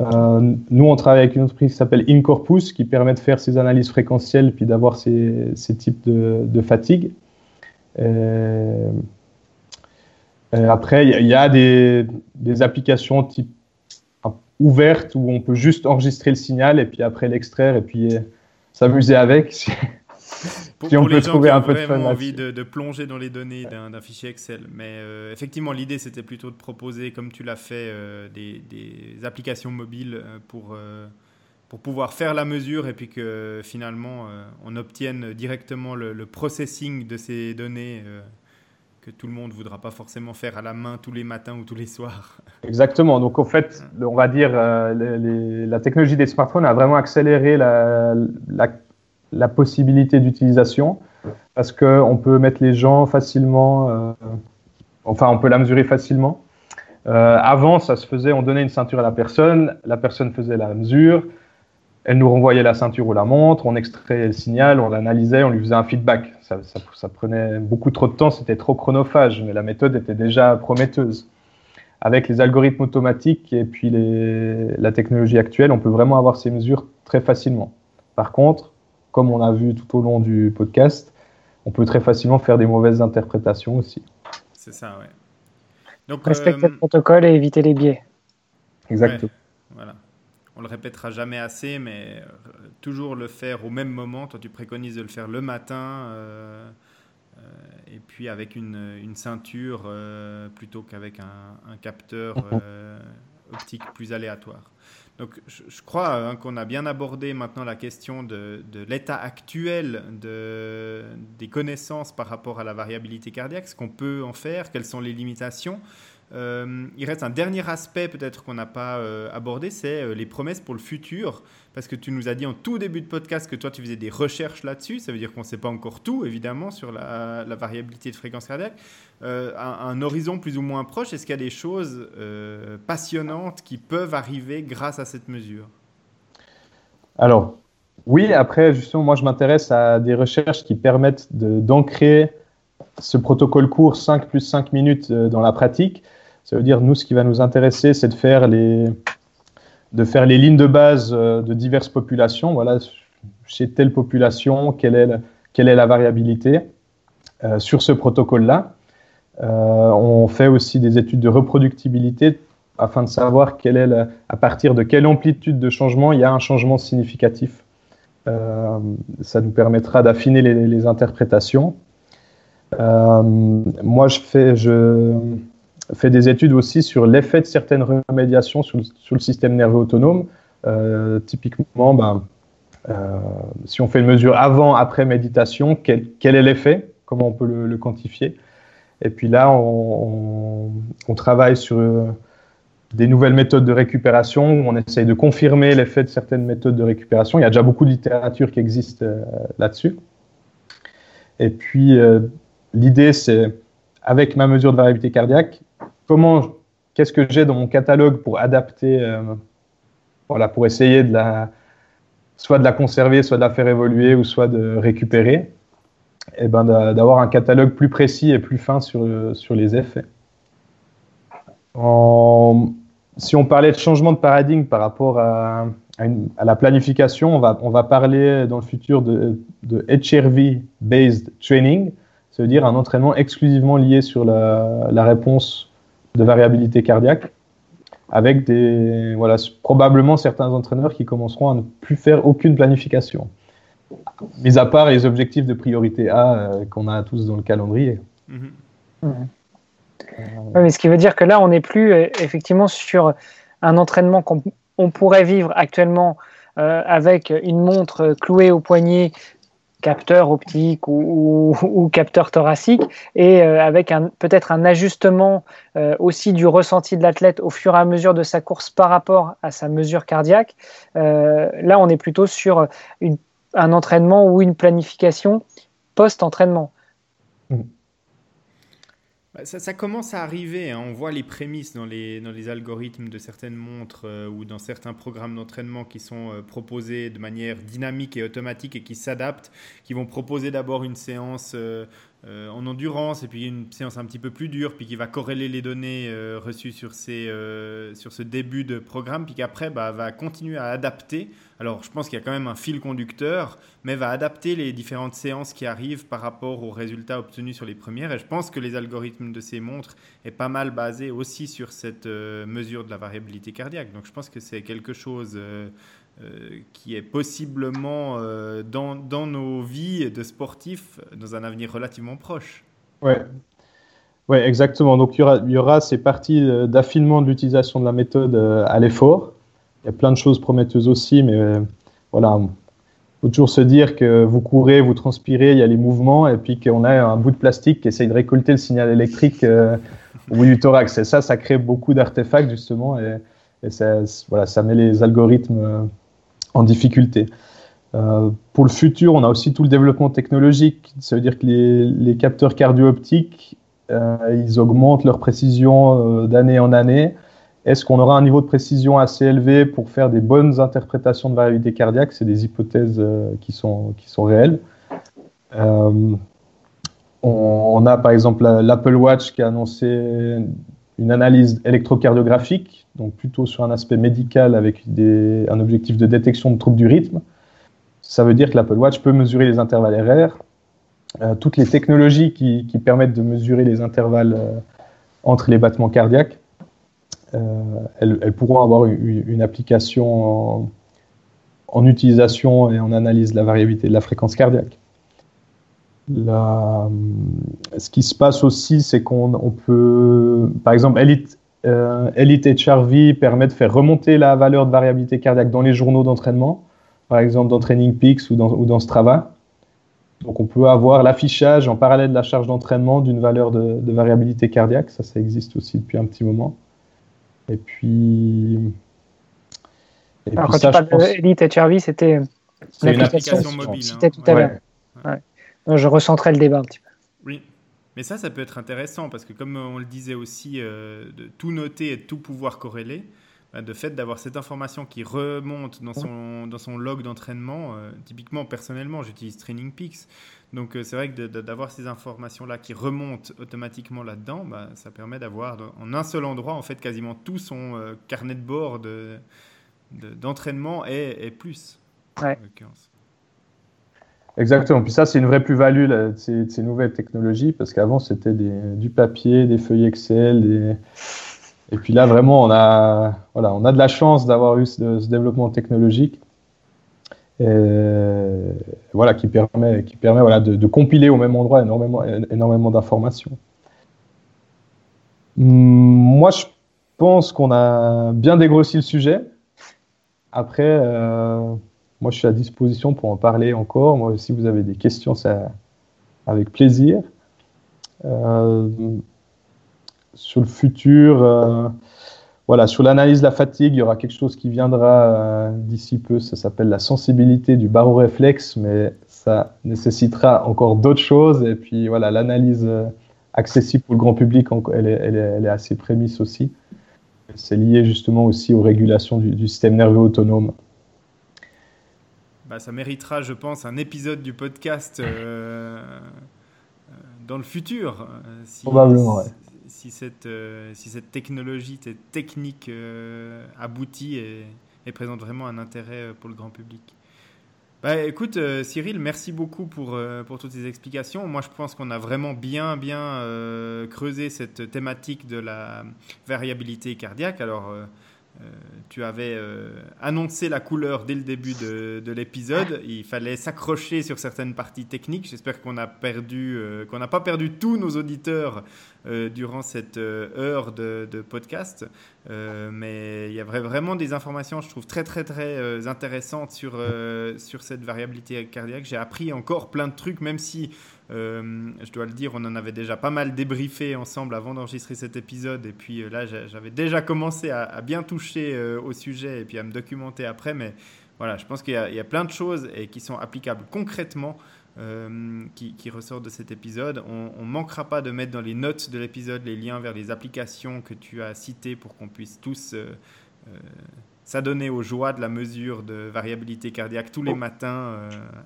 Euh, nous, on travaille avec une entreprise qui s'appelle Incorpus, qui permet de faire ces analyses fréquentielles puis d'avoir ces, types de, de fatigue. Euh, après, il y, a des applications type ouverte où on peut juste enregistrer le signal et puis après l'extraire et puis euh, s'amuser avec. Si, pour, on peut trouver un peu de fun. envie de, de, plonger dans les données d'un fichier Excel. Mais euh, effectivement, l'idée c'était plutôt de proposer, comme tu l'as fait, euh, des, des, applications mobiles pour, pour pouvoir faire la mesure et puis que finalement on obtienne directement le, le processing de ces données que tout le monde ne voudra pas forcément faire à la main tous les matins ou tous les soirs. Exactement. Donc, en fait, on va dire, euh, la technologie des smartphones a vraiment accéléré la, possibilité d'utilisation parce qu'on peut mettre les gens facilement, euh, enfin, on peut la mesurer facilement. Euh, avant, ça se faisait, on donnait une ceinture à la personne, la personne faisait la mesure, elle nous renvoyait la ceinture ou la montre, on extrayait le signal, on l'analysait, on lui faisait un feedback. Ça, ça, prenait beaucoup trop de temps, c'était trop chronophage, mais la méthode était déjà prometteuse. Avec les algorithmes automatiques et puis les, la technologie actuelle, on peut vraiment avoir ces mesures très facilement. Par contre, comme on a vu tout au long du podcast, on peut très facilement faire des mauvaises interprétations aussi. C'est ça, ouais. Respecter le euh, protocole et éviter les biais. Exactement. On le répétera jamais assez, mais euh, toujours le faire au même moment. Toi, tu préconises de le faire le matin, euh, euh, et puis avec une, ceinture plutôt qu'avec un, capteur optique plus aléatoire. Donc, je, crois hein, qu'on a bien abordé maintenant la question de, l'état actuel de, des connaissances par rapport à la variabilité cardiaque, ce qu'on peut en faire, quelles sont les limitations. Euh, il reste un dernier aspect peut-être qu'on n'a pas euh, abordé, c'est euh, les promesses pour le futur. Parce que tu nous as dit en tout début de podcast que toi tu faisais des recherches là-dessus. Ça veut dire qu'on ne sait pas encore tout, évidemment, sur la, variabilité de fréquence cardiaque. Un, un, horizon plus ou moins proche, est-ce qu'il y a des choses passionnantes qui peuvent arriver grâce à cette mesure? Alors, oui, après, justement, moi je m'intéresse à des recherches qui permettent d'ancrer ce protocole court 5 plus 5 minutes dans la pratique. Ça veut dire, nous, ce qui va nous intéresser, c'est de faire les, de faire les lignes de base euh, de diverses populations. Voilà, chez telle population, quelle est, quelle est la variabilité euh, sur ce protocole-là. Euh, on fait aussi des études de reproductibilité afin de savoir quelle est à partir de quelle amplitude de changement il y a un changement significatif. ça nous permettra d'affiner les, les, interprétations. moi, je fais, je, fait des études aussi sur l'effet de certaines remédiations sur, le système nerveux autonome. Euh, typiquement, ben, euh, si on fait une mesure avant, après méditation, quel, quel est l'effet? Comment on peut le, quantifier? Et puis là, on, on, travaille sur euh, des nouvelles méthodes de récupération où on essaye de confirmer l'effet de certaines méthodes de récupération. Il y a déjà beaucoup de littérature qui existe là-dessus. Et puis, l'idée, c'est, avec ma mesure de variabilité cardiaque, comment, qu'est-ce que j'ai dans mon catalogue pour adapter, euh, voilà, pour essayer de la, soit de la conserver, soit de la faire évoluer, ou soit de récupérer, et ben d'avoir un catalogue plus précis et plus fin sur, sur les effets. Si on parlait de changement de paradigme par rapport à, à, la planification, on va, on va parler dans le futur de, de HRV-based training, c'est-à-dire un entraînement exclusivement lié sur la, la, réponse de variabilité cardiaque, avec des, voilà, probablement certains entraîneurs qui commenceront à ne plus faire aucune planification, mis à part les objectifs de priorité A euh, qu'on a tous dans le calendrier. Mm-hmm. mais ce qui veut dire que là, on n'est plus euh, effectivement sur un entraînement qu'on on pourrait vivre actuellement euh, avec une montre clouée au poignet capteur optique ou, capteur thoracique et euh, avec peut-être un ajustement euh, aussi du ressenti de l'athlète au fur et à mesure de sa course par rapport à sa mesure cardiaque. là, on est plutôt sur un entraînement ou une planification post-entraînement. Bah, ça, commence à arriver, hein. on voit les prémices dans les, dans les algorithmes de certaines montres euh, ou dans certains programmes d'entraînement qui sont euh, proposés de manière dynamique et automatique et qui s'adaptent, qui vont proposer d'abord une séance euh, en endurance et puis une séance un petit peu plus dure, puis qui va corréler les données reçues sur, ces, sur ce début de programme, puis qu'après bah, va continuer à adapter. Alors je pense qu'il y a quand même un fil conducteur, mais va adapter les différentes séances qui arrivent par rapport aux résultats obtenus sur les premières. Et je pense que les algorithmes de ces montres est pas mal basé aussi sur cette mesure de la variabilité cardiaque. Donc je pense que c'est quelque chose euh, qui est possiblement euh, dans, dans, nos vies de sportifs dans un avenir relativement proche. Ouais. Ouais, exactement. Donc, il y aura, ces parties euh, d'affinement de l'utilisation de la méthode à l'effort. Il y a plein de choses prometteuses aussi, mais voilà, il faut toujours se dire que vous courez, vous transpirez, il y a les mouvements, et puis qu'on a un bout de plastique qui essaye de récolter le signal électrique au bout du thorax. Et ça, ça crée beaucoup d'artefacts, justement, et, ça, voilà, ça met les algorithmes en difficulté. Euh, pour le futur, on a aussi tout le développement technologique. Ça veut dire que les, capteurs cardio-optiques, euh, ils augmentent leur précision euh, d'année en année. Est-ce qu'on aura un niveau de précision assez élevé pour faire des bonnes interprétations de variabilité cardiaque? C'est des hypothèses qui, sont, qui sont réelles. On, on, a par exemple l'Apple Watch qui a annoncé une analyse électrocardiographique, donc plutôt sur un aspect médical avec un objectif de détection de troubles du rythme. Ça veut dire que l'Apple Watch peut mesurer les intervalles RR. Euh, toutes les technologies qui, permettent de mesurer les intervalles euh, entre les battements cardiaques, euh, elles, elles, pourront avoir une, application en, utilisation et en analyse de la variabilité de la fréquence cardiaque. Ce qui se passe aussi, c'est qu'on on peut, par exemple, Elite, euh, Elite HRV permet de faire remonter la valeur de variabilité cardiaque dans les journaux d'entraînement, par exemple dans Training Peaks ou dans, ou dans Strava. Donc on peut avoir l'affichage en parallèle de la charge d'entraînement d'une valeur de, de, variabilité cardiaque, ça, ça existe aussi depuis un petit moment. Et puis. Et Alors puis quand ça, tu parles pense... d'Elite HRV, c'était une, application, mobile. Hein. tout à l'heure. Ouais. Ouais. Je recentrais le débat un petit peu. Oui. Mais ça, ça peut être intéressant parce que, comme on le disait aussi, euh, de tout noter et de tout pouvoir corréler, bah, de fait d'avoir cette information qui remonte dans son, dans son log d'entraînement, euh, typiquement personnellement, j'utilise Training Peaks. Donc, euh, c'est vrai que d'avoir ces informations-là qui remontent automatiquement là-dedans, bah, ça permet d'avoir en un seul endroit, en fait, quasiment tout son euh, carnet de bord d'entraînement de, et, et, plus. Ouais. Exactement. Puis ça, c'est une vraie plus-value de ces, ces, nouvelles technologies, parce qu'avant, c'était du papier, des feuilles Excel. Des... Et puis là, vraiment, on a, voilà, on a de la chance d'avoir eu ce, ce, développement technologique et, voilà, qui permet, qui permet voilà, de, compiler au même endroit énormément, énormément d'informations. Moi, je pense qu'on a bien dégrossi le sujet. Après, euh, moi, je suis à disposition pour en parler encore. Moi, si vous avez des questions, c'est avec plaisir. Euh, sur le futur, euh, voilà, sur l'analyse de la fatigue, il y aura quelque chose qui viendra euh, d'ici peu. Ça s'appelle la sensibilité du baroréflexe, mais ça nécessitera encore d'autres choses. Et puis, voilà, l'analyse euh, accessible pour le grand public, elle est, elle est, elle est assez prémisse aussi. C'est lié justement aussi aux régulations du, du système nerveux autonome bah, ça méritera, je pense, un épisode du podcast euh, dans le futur. Si, Probablement, ouais. Si, cette, si cette technologie, cette technique aboutit et, présente vraiment un intérêt pour le grand public. Bah, écoute, Cyril, merci beaucoup pour, pour toutes ces explications. Moi, je pense qu'on a vraiment bien, bien creusé cette thématique de la variabilité cardiaque. Alors, euh, tu avais euh, annoncé la couleur dès le début de, l'épisode. Il fallait s'accrocher sur certaines parties techniques. J'espère qu'on a perdu, euh, qu'on n'a pas perdu tous nos auditeurs durant cette heure de, podcast. mais il y avait vraiment des informations, je trouve, très très très intéressantes sur, sur cette variabilité cardiaque. J'ai appris encore plein de trucs, même si je dois le dire, on en avait déjà pas mal débriefé ensemble avant d'enregistrer cet épisode. Et puis euh, là, j'avais déjà commencé à, bien toucher euh, au sujet et puis à me documenter après. Mais voilà, je pense qu'il y, a plein de choses et qui sont applicables concrètement. qui, ressortent de cet épisode. On ne manquera pas de mettre dans les notes de l'épisode les liens vers les applications que tu as citées pour qu'on puisse tous s'adonner aux joies de la mesure de variabilité cardiaque tous les matins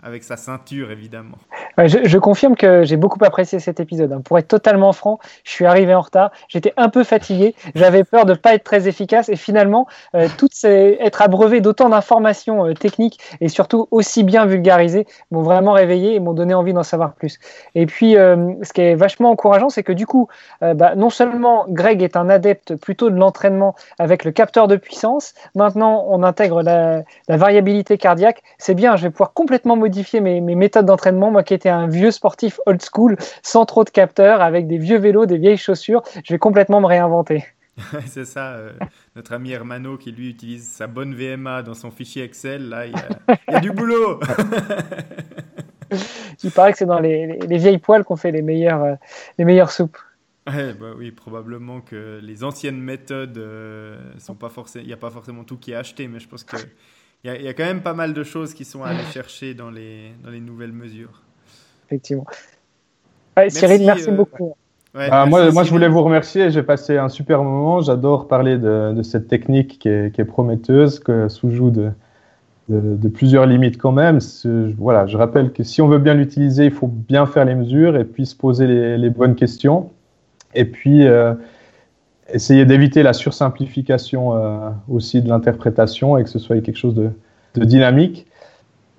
avec sa ceinture évidemment je, confirme que j'ai beaucoup apprécié cet épisode. Hein. Pour être totalement franc, je suis arrivé en retard, j'étais un peu fatigué, j'avais peur de ne pas être très efficace et finalement, euh, être abreuvé d'autant d'informations euh, techniques et surtout aussi bien vulgarisées m'ont vraiment réveillé et m'ont donné envie d'en savoir plus. Et puis, euh, ce qui est vachement encourageant, c'est que du coup, bah, non seulement Greg est un adepte plutôt de l'entraînement avec le capteur de puissance, maintenant on intègre la, variabilité cardiaque, c'est bien, je vais pouvoir complètement modifier mes, mes méthodes d'entraînement, moi qui étais un vieux sportif old school, sans trop de capteurs, avec des vieux vélos, des vieilles chaussures. Je vais complètement me réinventer. c'est ça, euh, notre ami Hermano qui lui utilise sa bonne VMA dans son fichier Excel, là, il y a, du boulot. il paraît que c'est dans les, vieilles poêles qu'on fait les meilleures, euh, les meilleures soupes. Bah oui, probablement que les anciennes méthodes euh, sont pas forcément, il n'y a pas forcément tout qui est acheté, mais je pense qu'il y, y, a quand même pas mal de choses qui sont à aller chercher dans les, dans les nouvelles mesures effectivement. Cyril, merci euh, beaucoup. Ah, moi, moi, je voulais vous remercier. J'ai passé un super moment. J'adore parler de, cette technique qui est, prometteuse, que sous-joue de, de, plusieurs limites quand même. Voilà, je rappelle que si on veut bien l'utiliser, il faut bien faire les mesures et puis se poser les, bonnes questions. Et puis, euh, essayer d'éviter la sursimplification euh, aussi de l'interprétation et que ce soit quelque chose de, dynamique.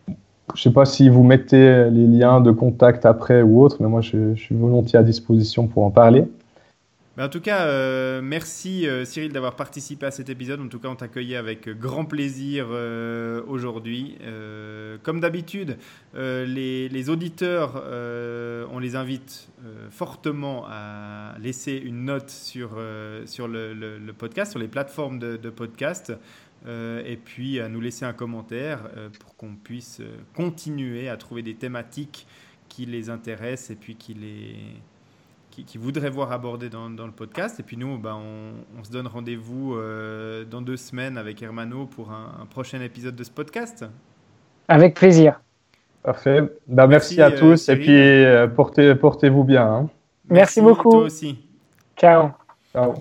Je ne sais pas si vous mettez les liens de contact après ou autre, mais moi je, suis volontiers à disposition pour en parler. En tout cas, euh, merci euh, Cyril d'avoir participé à cet épisode. En tout cas, on t'accueillait avec grand plaisir euh, aujourd'hui. comme d'habitude, les, auditeurs, on les invite fortement à laisser une note sur, sur le, podcast, sur les plateformes de, podcast. Et puis à nous laisser un commentaire pour qu'on puisse continuer à trouver des thématiques qui les intéressent et puis qui les qui, voudraient voir abordées dans, dans, le podcast. Et puis nous, ben, on, se donne rendez-vous dans deux semaines avec Hermano pour un, prochain épisode de ce podcast. Avec plaisir. Parfait. Ben, merci, à tous et puis portez, portez-vous bien. Hein. Merci, merci beaucoup. Toi aussi. Ciao. Ciao.